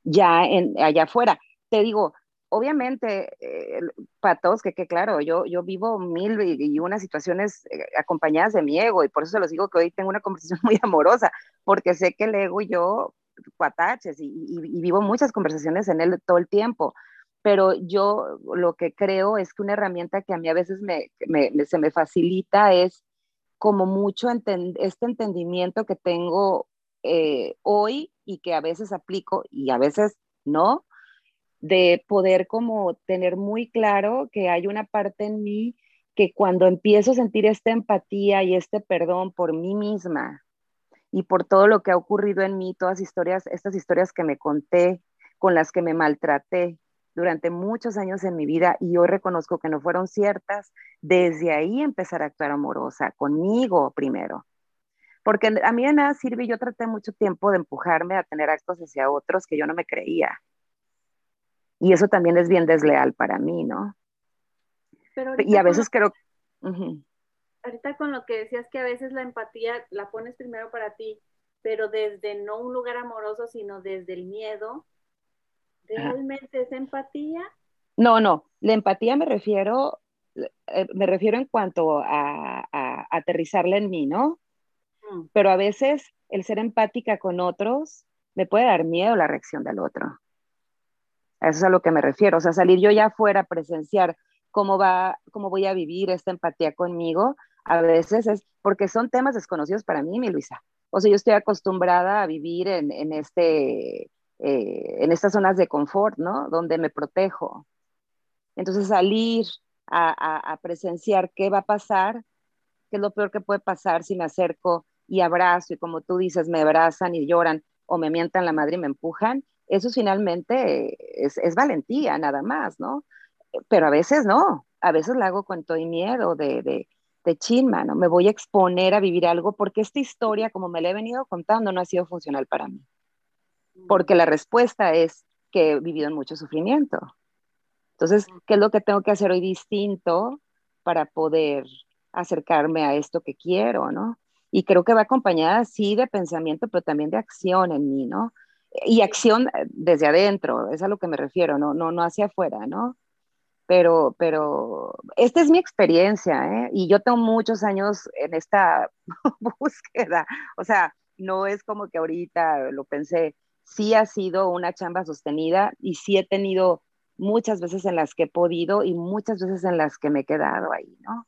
ya en, allá afuera. Te digo, obviamente, eh, para todos, que, que, claro, yo, yo vivo mil y, unas situaciones eh, acompañadas de mi ego, y por eso se los digo que hoy tengo una [laughs] conversación muy amorosa, porque sé que el ego y yo, cuataches, y, y, vivo muchas conversaciones en él todo el tiempo. Pero yo lo que creo es que una herramienta que a mí a veces me, se me facilita es como mucho este entendimiento que tengo eh, hoy y que a veces aplico y a veces no, de poder como tener muy claro que hay una parte en mí que cuando empiezo a sentir esta empatía y este perdón por mí misma y por todo lo que ha ocurrido en mí, todas historias, estas historias que me conté, con las que me maltraté durante muchos años en mi vida y hoy reconozco que no fueron ciertas, desde ahí empezar a actuar amorosa, conmigo primero. Porque a mí de nada sirve, yo traté mucho tiempo de empujarme a tener actos hacia otros que yo no me creía. Y eso también es bien desleal para mí, ¿no? y a veces creo... Ahorita con lo que decías que a veces la empatía la pones primero para ti, pero desde no un lugar amoroso, sino desde el miedo, ¿realmente es empatía? No, no, la empatía me refiero, eh, me refiero en cuanto a, a aterrizarla en mí, ¿no? pero a veces el ser empática con otros me puede dar miedo la reacción del otro. eso es a lo que me refiero, o sea, salir yo ya afuera, presenciar cómo va, cómo voy a vivir esta empatía conmigo, a veces es porque son temas desconocidos para mí, mi Luisa. O sea, yo estoy acostumbrada a vivir en, en este, eh, en estas zonas de confort, ¿no? Donde me protejo. Entonces, salir a, presenciar qué va a pasar ¿qué es lo peor que puede pasar si me acerco y abrazo y como tú dices, me abrazan y lloran o me mientan la madre y me empujan? Eso finalmente es, valentía, nada más, ¿no? Pero a veces no, a veces la hago con todo y miedo de, de, de ¿no? Me voy a exponer a vivir algo porque esta historia, como me la he venido contando, no ha sido funcional para mí. Porque la respuesta es que he vivido en mucho sufrimiento. Entonces, ¿qué es lo que tengo que hacer hoy distinto para poder acercarme a esto que quiero, ¿no? Y creo que va acompañada, sí, de pensamiento, pero también de acción en mí, ¿no? Y acción desde adentro, es a lo que me refiero, no, no, no hacia afuera, ¿no? pero, pero esta es mi experiencia, ¿eh? Y yo tengo muchos años en esta [laughs] búsqueda, o sea, no es como que ahorita lo pensé, sí ha sido una chamba sostenida y sí he tenido muchas veces en las que he podido y muchas veces en las que me he quedado ahí, ¿no?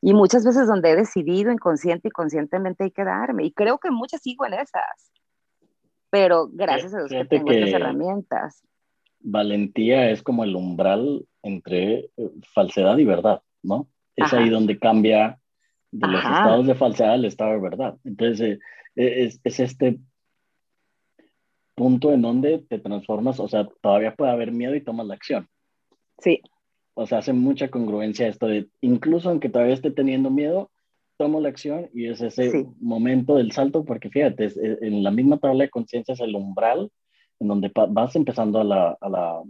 Y muchas veces donde he decidido inconsciente y conscientemente quedarme. Y creo que muchas sigo en esas. Pero gracias a Dios que tengo estas herramientas. Valentía es como el umbral entre eh, falsedad y verdad, ¿no? Es ahí donde cambia de los estados de falsedad al estado de verdad. Entonces, eh, es, es, este punto en donde te transformas, o sea, todavía puede haber miedo y tomas la acción. Sí. O sea, hace mucha congruencia esto de, incluso aunque todavía esté teniendo miedo, tomo la acción y es ese momento del salto, porque fíjate, es, en la misma tabla de conciencia es el umbral en donde vas empezando a la, a la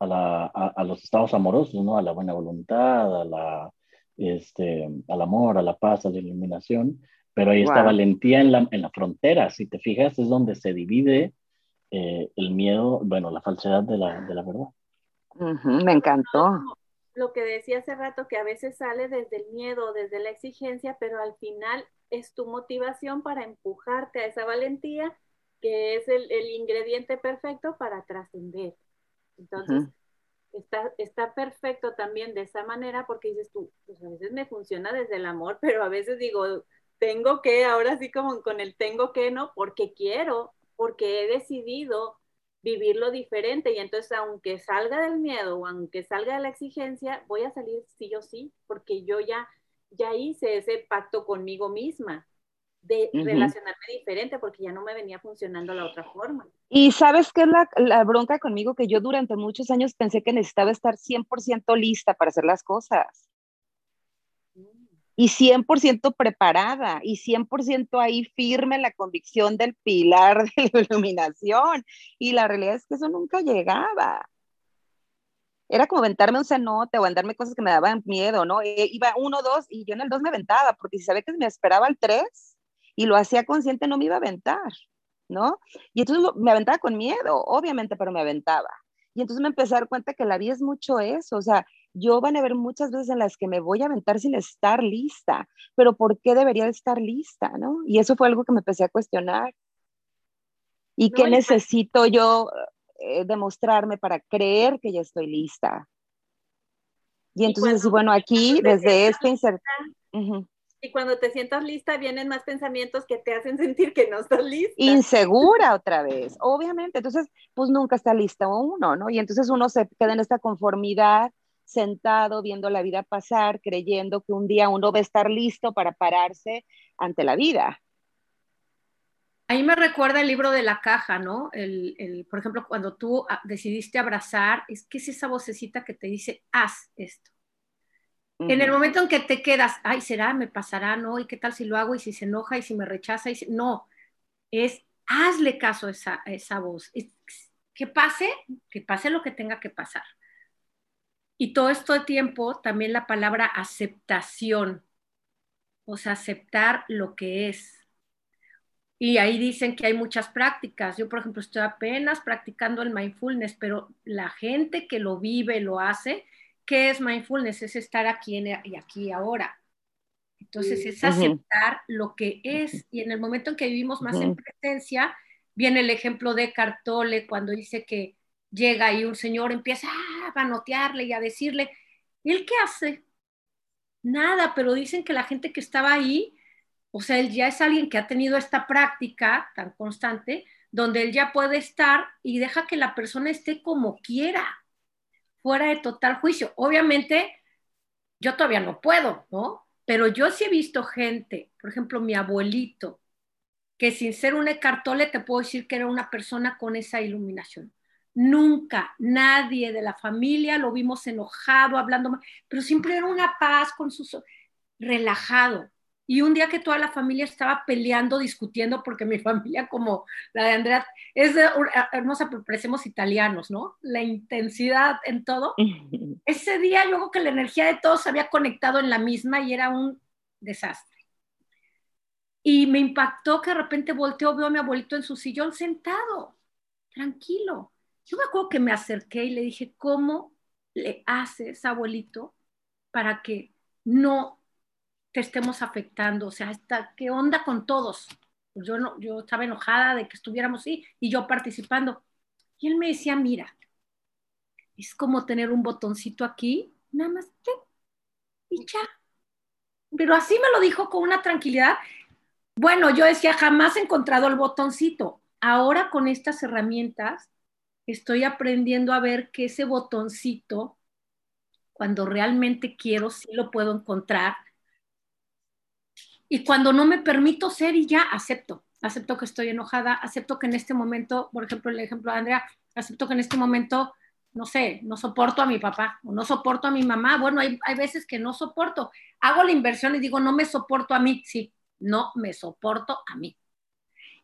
a, la, a, los estados amorosos, ¿no? A la buena voluntad, a la, este, al amor, a la paz, a la iluminación, pero ahí está valentía en la, en la frontera, si te fijas, es donde se divide eh, el miedo, bueno, la falsedad de la, de la verdad. me encantó. Lo que decía hace rato, que a veces sale desde el miedo, desde la exigencia, pero al final es tu motivación para empujarte a esa valentía, que es el, el ingrediente perfecto para trascender. Entonces, está, está perfecto también de esa manera porque dices tú, pues a veces me funciona desde el amor, [laughs] pero a veces digo, tengo que, ahora sí como con el tengo que, ¿no? Porque quiero, porque he decidido vivirlo diferente y entonces aunque salga del miedo o aunque salga de la exigencia, voy a salir sí o sí, porque yo ya, ya hice ese pacto conmigo misma de relacionarme diferente porque ya no me venía funcionando la otra forma. Y sabes qué es la, la, bronca conmigo que yo durante muchos años pensé que necesitaba estar 100% lista para hacer las cosas. Y 100% preparada y 100% ahí firme en la convicción del pilar [laughs] de la iluminación. Y la realidad es que eso nunca llegaba. Era como aventarme un cenote o aventarme cosas que me daban miedo, ¿no? E, iba uno, dos y yo en el dos me aventaba, porque si sabía que me esperaba el tres, y lo hacía consciente, no me iba a aventar, ¿no? Y entonces me aventaba con miedo, obviamente, pero me aventaba. Y entonces me empecé a dar cuenta que la vida es mucho eso, o sea, yo van a haber muchas veces en las que me voy a aventar sin estar lista, pero ¿por qué debería de estar lista, no? Y eso fue algo que me empecé a cuestionar. ¿Y qué necesito yo eh, demostrarme para creer que ya estoy lista? Y entonces, bueno, aquí desde este incertidumbre. Y cuando te sientas lista, vienen más pensamientos que te hacen sentir que no estás lista. Insegura otra vez, obviamente. Entonces, pues nunca está lista uno, ¿no? Y entonces uno se queda en esta conformidad, sentado, viendo la vida pasar, creyendo que un día uno va a estar listo para pararse ante la vida. Ahí me recuerda el libro de la caja, ¿no? El, el, por ejemplo, cuando tú ah, decidiste abrazar, es que es esa vocecita que te dice, haz esto en el momento en que te quedas, ay, será, me pasará, no, y qué tal si lo hago y si se enoja y si me rechaza, y no, es hazle caso a esa, esa voz. que pase, que pase lo que tenga que pasar. Y todo esto de tiempo, también la palabra aceptación, o sea, aceptar lo que es. Y ahí dicen que hay muchas prácticas. Yo, por ejemplo, estoy apenas practicando el mindfulness, pero la gente que lo vive, lo hace, ¿Qué es mindfulness? Es estar aquí y aquí ahora. Entonces es aceptar lo que es y en el momento en que vivimos más en presencia, viene el ejemplo de Cartole cuando dice que llega y un señor empieza a manotearle y a decirle, ¿y él qué hace? Nada, pero dicen que la gente que estaba ahí, o sea, él ya es alguien que ha tenido esta práctica tan constante, donde él ya puede estar y deja que la persona esté como quiera fuera de total juicio. Obviamente, yo todavía no puedo, ¿no? Pero yo sí he visto gente, por ejemplo, mi abuelito, que sin ser un ecartole te puedo decir que era una persona con esa iluminación. Nunca nadie de la familia lo vimos enojado, hablando, pero siempre era una paz con sus relajado. Y un día que toda la familia estaba peleando, discutiendo, porque mi [laughs] familia, como la de Andrea, es hermosa, pero parecemos italianos, ¿no? La intensidad en todo. [laughs] Ese día creo que la energía de todos se había conectado en la misma y era un desastre. Y me impactó que de repente volteó, veo a mi abuelito en su sillón sentado, tranquilo. Yo me acuerdo que me acerqué y le dije, ¿cómo le haces, abuelito, para que no te estemos afectando? O sea, ¿qué onda con todos? Pues yo, no, yo estaba enojada de que estuviéramos ahí y yo participando. Y él me decía, mira, es como tener un botoncito aquí, nada más, y ya. Pero así me lo dijo con una tranquilidad. Bueno, yo decía, jamás he encontrado el botoncito. Ahora con estas herramientas estoy aprendiendo a ver que ese botoncito, cuando realmente quiero, sí lo puedo encontrar. Y cuando no me permito ser y ya acepto, acepto que estoy enojada, acepto que en este momento, por ejemplo, el ejemplo de Andrea, acepto que en este momento, no sé, no soporto a mi papá o no soporto a mi mamá. Bueno, hay, hay veces que no soporto. Hago la inversión y digo, no me soporto a mí, sí, no me soporto a mí.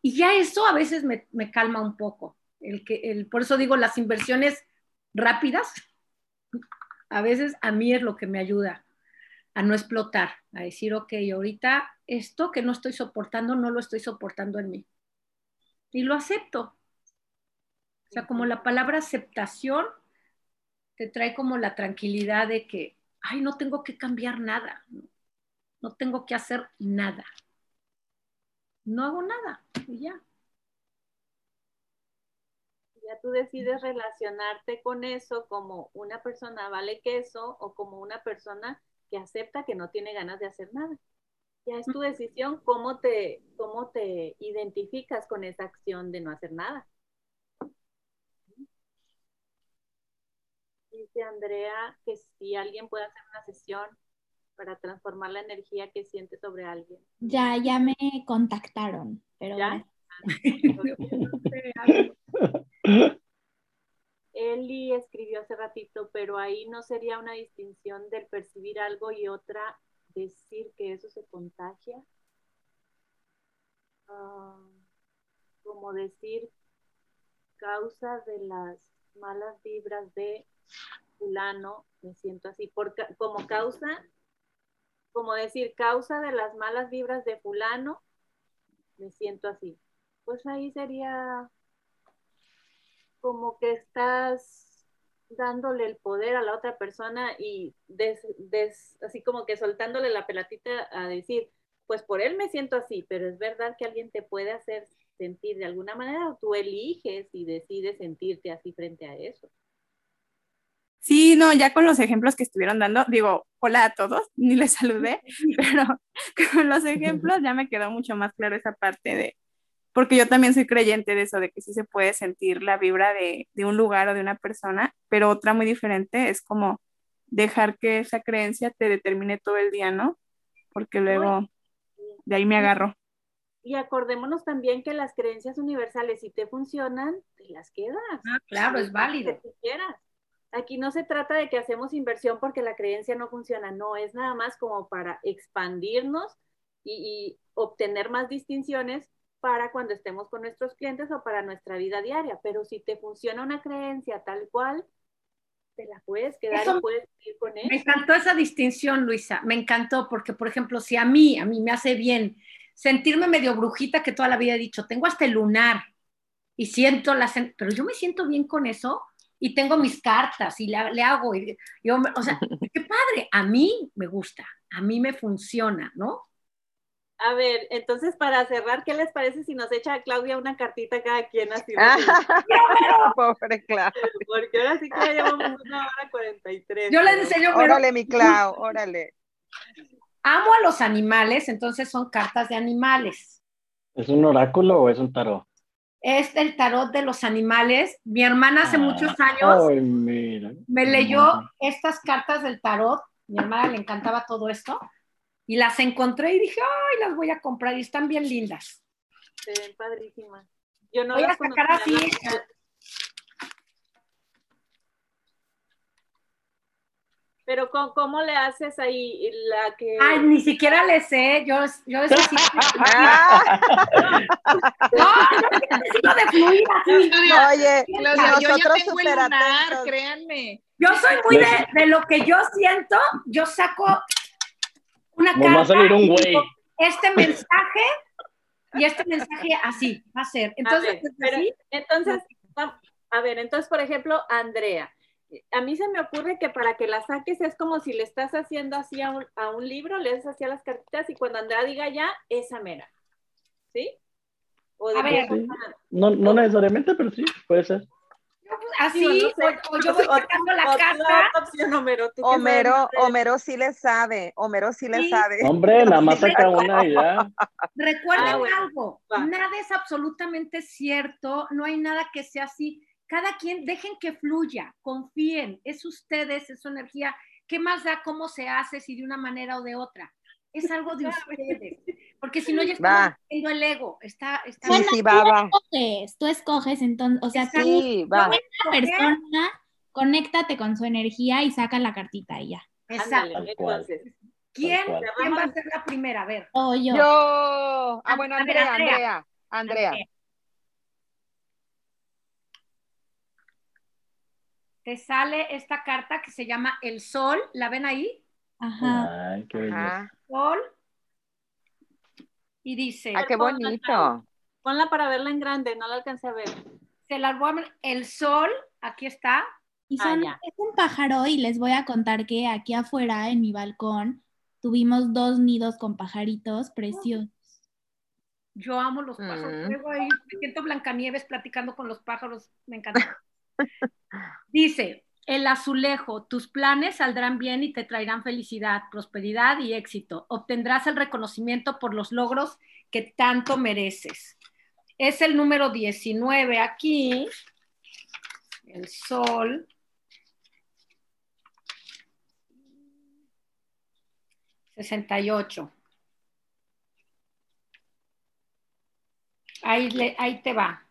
Y ya eso a veces me, me calma un poco el que, el, por eso digo, las inversiones rápidas, a veces a mí es lo que me ayuda a no explotar, a decir, ok, ahorita esto que no estoy soportando, no lo estoy soportando en mí. Y lo acepto. O sea, como la palabra aceptación te trae como la tranquilidad de que, ay, no tengo que cambiar nada, no, tengo que hacer nada. No hago nada y ya ya tú decides relacionarte con eso como una persona vale queso o como una persona que acepta que no tiene ganas de hacer nada. Ya es tu decisión cómo te, cómo te identificas con esa acción de no hacer nada. Dice Andrea que si alguien puede hacer una sesión para transformar la energía que siente sobre alguien. Ya, ya me contactaron, pero ¿Ya? [laughs] Eli escribió hace ratito, pero ahí no sería una distinción del percibir algo y otra decir que eso se contagia. Ah, como decir causa de las malas vibras de fulano, me siento así, por, como causa, como decir causa de las malas vibras de fulano, me siento así. Pues ahí sería como que estás dándole el poder a la otra persona y así como que soltándole la pelatita a decir, pues por él me siento así, pero es verdad que alguien te puede hacer sentir de alguna manera o tú eliges y decides sentirte así frente a eso. Sí, no, ya con los ejemplos que estuvieron dando, digo, hola a todos, ni les saludé, [laughs] pero con los [laughs] ejemplos ya me quedó mucho más claro esa parte de, porque yo también soy creyente de eso, de que sí se puede sentir la vibra de, un lugar o de una persona, pero otra muy diferente es como dejar que esa creencia te determine todo el día, ¿no? Porque luego de ahí me agarro. Y acordémonos también que las creencias universales, si te funcionan, te las quedas. Ah, claro, es válido. quieras. Aquí no se trata de que hacemos inversión porque la creencia no funciona, no, es nada más como para expandirnos y obtener más distinciones para cuando estemos con nuestros clientes o para nuestra vida diaria. Pero si te funciona una creencia tal cual, te la puedes quedar y puedes ir con ella. Me encantó esa distinción, Luisa. Me encantó porque, por ejemplo, si a mí, a mí me hace bien sentirme medio brujita que toda la vida he dicho, tengo hasta el lunar y siento la... Pero yo me siento bien con eso y tengo mis cartas y le, hago. Y, yo, o sea, [laughs] qué padre. A mí me gusta, a mí me funciona, ¿no? A ver, entonces para cerrar, ¿qué les parece si nos echa a Claudia una cartita cada quien así? Pobre Claudia. Porque ahora sí que ya llevamos una hora cuarenta y tres. Yo les enseño. Órale, mi Clau, órale. Amo a los animales, entonces son cartas de animales. ¿Es un oráculo o es un tarot? Es el tarot de los animales. Mi hermana hace ah, muchos años me leyó estas cartas del tarot. Mi hermana le encantaba todo esto Y las encontré y dije, ay, las voy a comprar y están bien lindas. Se ven padrísimas. Yo no voy a sacar así. Pero ¿cómo, cómo le haces ahí la que... Ay, ni siquiera le sé, yo, yo eso sí. Ah, [laughs] No, yo necesito de fluir así. oye, Claudia, yo ya tengo el lunar, créanme. Yo soy muy de, de lo que yo siento, yo saco una Nos va a salir carta un güey. este mensaje y este mensaje así va a ser. A Entonces, ver, es pero así, entonces, a ver, entonces, por ejemplo, Andrea, a mí se me ocurre que para que la saques es como si le estás haciendo así a un, a un libro, le haces así a las cartitas y cuando Andrea diga ya, esa mera. ¿Sí? O de A ver. Sí. No, no necesariamente, pero sí, puede ser. Así, Digo, no sé. o, o yo voy sacando la opción, Homero, Homero, sí le sabe, Homero sí le Sí. sabe. Hombre, nada más saca una y ya. [laughs] Recuerden Ah, bueno, algo, va. nada es absolutamente cierto, no hay nada que sea así. Cada quien, dejen que fluya, confíen, es ustedes, es su energía. ¿Qué más da cómo se hace, si de una manera o de otra? Es algo de ustedes. [laughs] Porque si no, ya estamos Va. viendo el ego. Está, está Sí, sí, va, va. escoges, tú escoges, entonces, o sea, tú, Sí, va. la persona, conéctate con su energía y saca la cartita y ya. Exacto. Ándale, entonces, ¿Quién. ¿Quién va a ser la primera? A ver. O yo. Yo. Ah, bueno, ver, Andrea, Andrea. Andrea. Te sale esta carta que se llama El Sol. ¿La ven ahí? Ajá. Ay, qué belleza. Ajá. Sol. Y dice, Ah, qué bonito. ponla para verla en grande, no la alcancé a ver. se las voy a ver. El Sol, aquí está. Y Ah, son, ya. es un pájaro y les voy a contar que aquí afuera en mi balcón tuvimos dos nidos con pajaritos preciosos. Yo amo los pájaros. Mm. Luego ahí me siento Blancanieves platicando con los pájaros. Me encanta. [laughs] Dice, el azulejo, tus planes saldrán bien y te traerán felicidad, prosperidad y éxito. Obtendrás el reconocimiento por los logros que tanto mereces. Es el número 19 aquí. El sol. Sesenta y ocho. Ahí, le- ahí te va.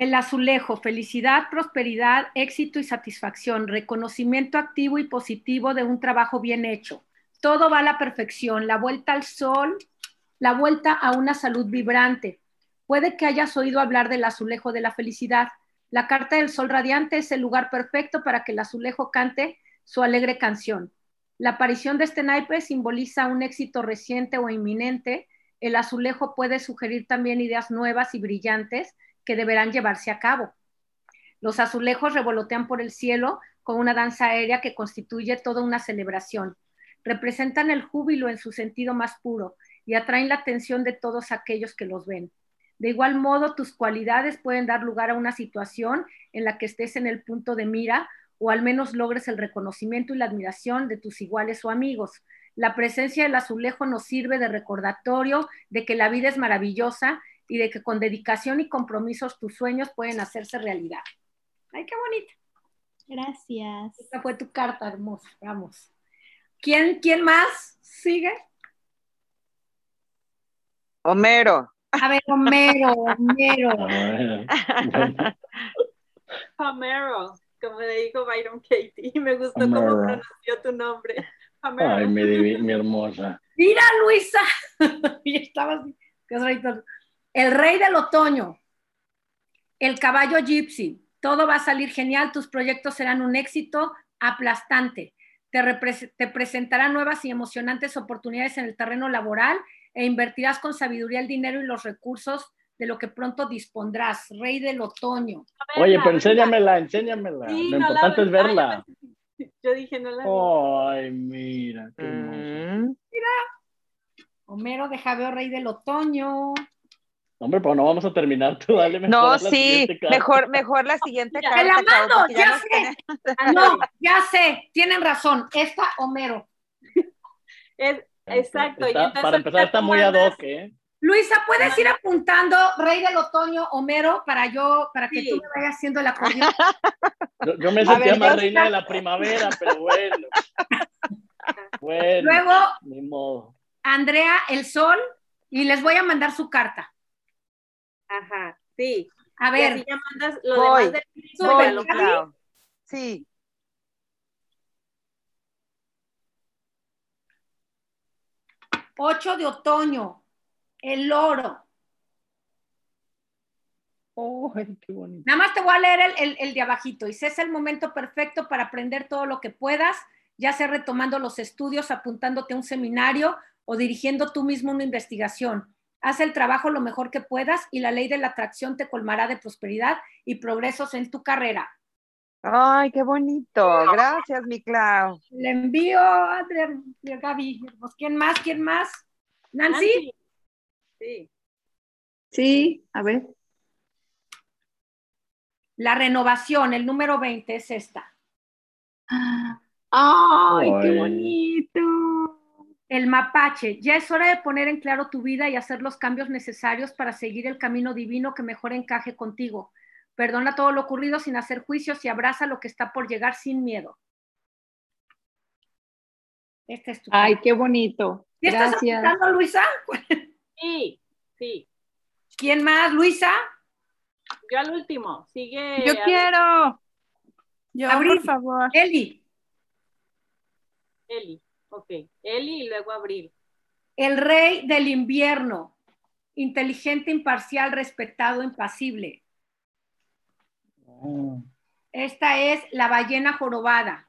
El azulejo, felicidad, prosperidad, éxito y satisfacción, reconocimiento activo y positivo de un trabajo bien hecho. Todo va a la perfección, la vuelta al sol, la vuelta a una salud vibrante. Puede que hayas oído hablar del azulejo de la felicidad. La carta del sol radiante es el lugar perfecto para que el azulejo cante su alegre canción. La aparición de este naipe simboliza un éxito reciente o inminente. El azulejo puede sugerir también ideas nuevas y brillantes que deberán llevarse a cabo. Los azulejos revolotean por el cielo con una danza aérea que constituye toda una celebración. Representan el júbilo en su sentido más puro y atraen la atención de todos aquellos que los ven. De igual modo, tus cualidades pueden dar lugar a una situación en la que estés en el punto de mira o al menos logres el reconocimiento y la admiración de tus iguales o amigos. La presencia del azulejo nos sirve de recordatorio de que la vida es maravillosa y de que con dedicación y compromisos tus sueños pueden hacerse realidad. Ay, qué bonita. Gracias. Esta fue tu carta hermosa. Vamos. ¿Quién, quién más sigue? Homero. A ver, Homero, Homero. [laughs] [laughs] Homero, como le dijo Byron Katie, me gustó cómo pronunció tu nombre. Homero. Ay, mi, mi hermosa. Mira, Luisa. [laughs] y estaba así. El rey del otoño. El caballo gypsy. Todo va a salir genial. Tus proyectos serán un éxito aplastante. Te, te presentarán nuevas y emocionantes oportunidades en el terreno laboral e invertirás con sabiduría el dinero y los recursos de lo que pronto dispondrás. Rey del otoño. Oye, pero enséñamela, enséñamela. Sí, Lo no la importante es verla. [laughs] Yo dije, no la vi. Ay, mira, qué. Mm, Homero de Javeo, rey del otoño. Hombre, pero no vamos a terminar. Tú dale mejor No, sí, siguiente carta. mejor, mejor la siguiente carta. [laughs] ¡Te la mando! ¡Ya sé! tiene- No, ya sé, tienen razón. Esta, Homero. [laughs] Es- exacto. y Está- entonces para empezar, está muy ad hoc, ¿eh? Luisa, ¿puedes ir apuntando Rey del Otoño, Homero, para yo, para que tú me vayas haciendo la acordeón? [laughs] Yo, me sentía más reina de la primavera, pero bueno. bueno. Luego, Andrea, el sol, y les voy a mandar su carta. Ajá, sí. A ver. Y ya mandas lo demás del voy, Sí. Ocho de otoño, el loro. Oh, qué bonito. Nada más te voy a leer el, el, de abajito. Y es el momento perfecto para aprender todo lo que puedas, ya sea retomando los estudios, apuntándote a un seminario o dirigiendo tú mismo una investigación. Haz el trabajo lo mejor que puedas y la ley de la atracción te colmará de prosperidad y progresos en tu carrera. Ay, qué bonito. Gracias, mi Clau. Le envío a Gaby. Pues, ¿Quién más? ¿Quién más? ¿Nancy? Sí. Sí, a ver. La renovación, el número 20 es esta. ¡Ay, qué bonito! El mapache, ya es hora de poner en claro tu vida y hacer los cambios necesarios para seguir el camino divino que mejor encaje contigo. Perdona todo lo ocurrido sin hacer juicios y abraza lo que está por llegar sin miedo. Este es tu Ay, qué bonito. Gracias. ¿Estás Luisa? Sí, sí. ¿Quién más, Luisa? Yo al último. Sigue. Yo quiero. Yo, por favor. Eli. Eli, ok. Eli y luego Abril. El rey del invierno. Inteligente, imparcial, respetado, impasible. Esta es la ballena jorobada.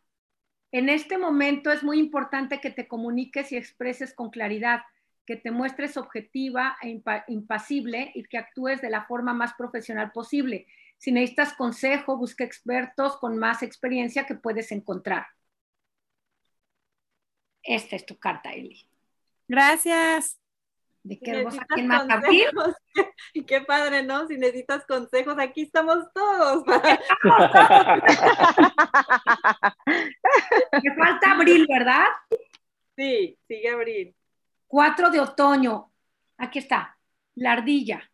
En este momento es muy importante que te comuniques y expreses con claridad, que te muestres objetiva e impasible y que actúes de la forma más profesional posible. Si necesitas consejo, busca expertos con más experiencia que puedes encontrar. Esta es tu carta, Eli. Gracias. ¿De qué quién más? [laughs] Y qué padre, ¿no? Si necesitas consejos, aquí estamos todos. [laughs] Me falta abril, ¿verdad? Sí, sigue abril. 4 de otoño. Aquí está, la ardilla.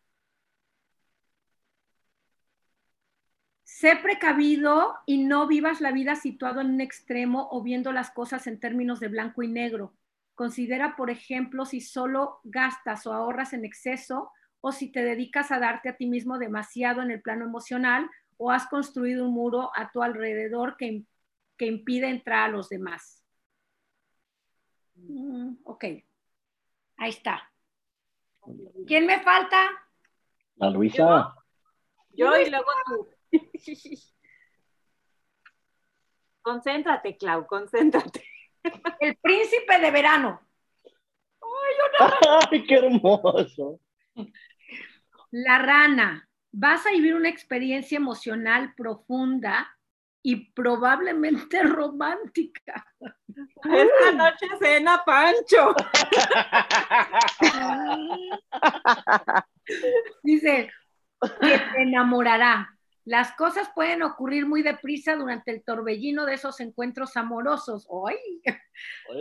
Sé precavido y no vivas la vida situado en un extremo o viendo las cosas en términos de blanco y negro. Considera, por ejemplo, si solo gastas o ahorras en exceso o si te dedicas a darte a ti mismo demasiado en el plano emocional o has construido un muro a tu alrededor que, que impide entrar a los demás. Mm, ok, ahí está. ¿Quién me falta? La Luisa. Yo, y luego tú. [laughs] concéntrate, Clau, concéntrate. El príncipe de verano. [laughs] ¡Ay, qué hermoso! La rana. Vas a vivir una experiencia emocional profunda y probablemente [laughs] romántica. Esta noche cena Pancho. Dice que te enamorará. Las cosas pueden ocurrir muy deprisa durante el torbellino de esos encuentros amorosos. ¡Ay!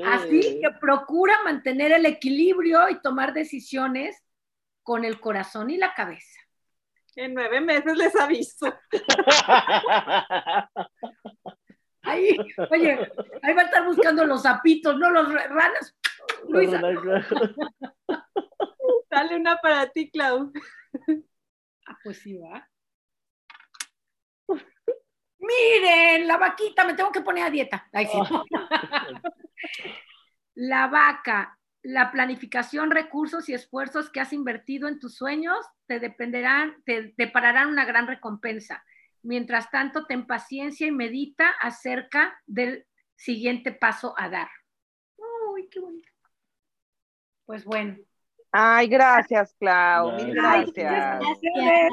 Así que procura mantener el equilibrio y tomar decisiones con el corazón y la cabeza. En nueve meses les aviso. [laughs] Ahí, oye, ahí va a estar buscando los zapitos, no los ranas. Luisa. Dale una para ti, Clau. Ah, pues sí, va. Miren, la vaquita, me tengo que poner a dieta. [laughs] la vaca, la planificación, recursos y esfuerzos que has invertido en tus sueños te dependerán, te, te pararán una gran recompensa. Mientras tanto, ten paciencia y medita acerca del siguiente paso a dar. Uy, qué bonito. Pues bueno. Ay, gracias, Clau. Mil gracias. Gracias,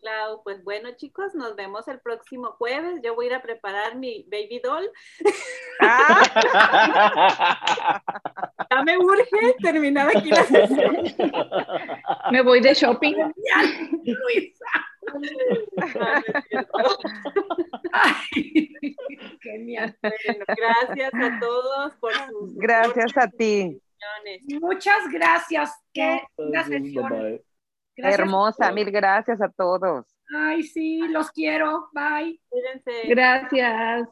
Clau. Pues bueno, chicos, nos vemos el próximo jueves. Yo voy a ir a preparar mi baby doll. Ah. [laughs] ya me urge terminar aquí la sesión. Me voy de shopping. [laughs] Luisa. genial. Bueno, gracias a todos por sus. Gracias a ti. Muchas gracias. Qué una sesión. Hermosa, mil gracias a todos. Ay, sí, los quiero. Bye. Cuídense. Gracias.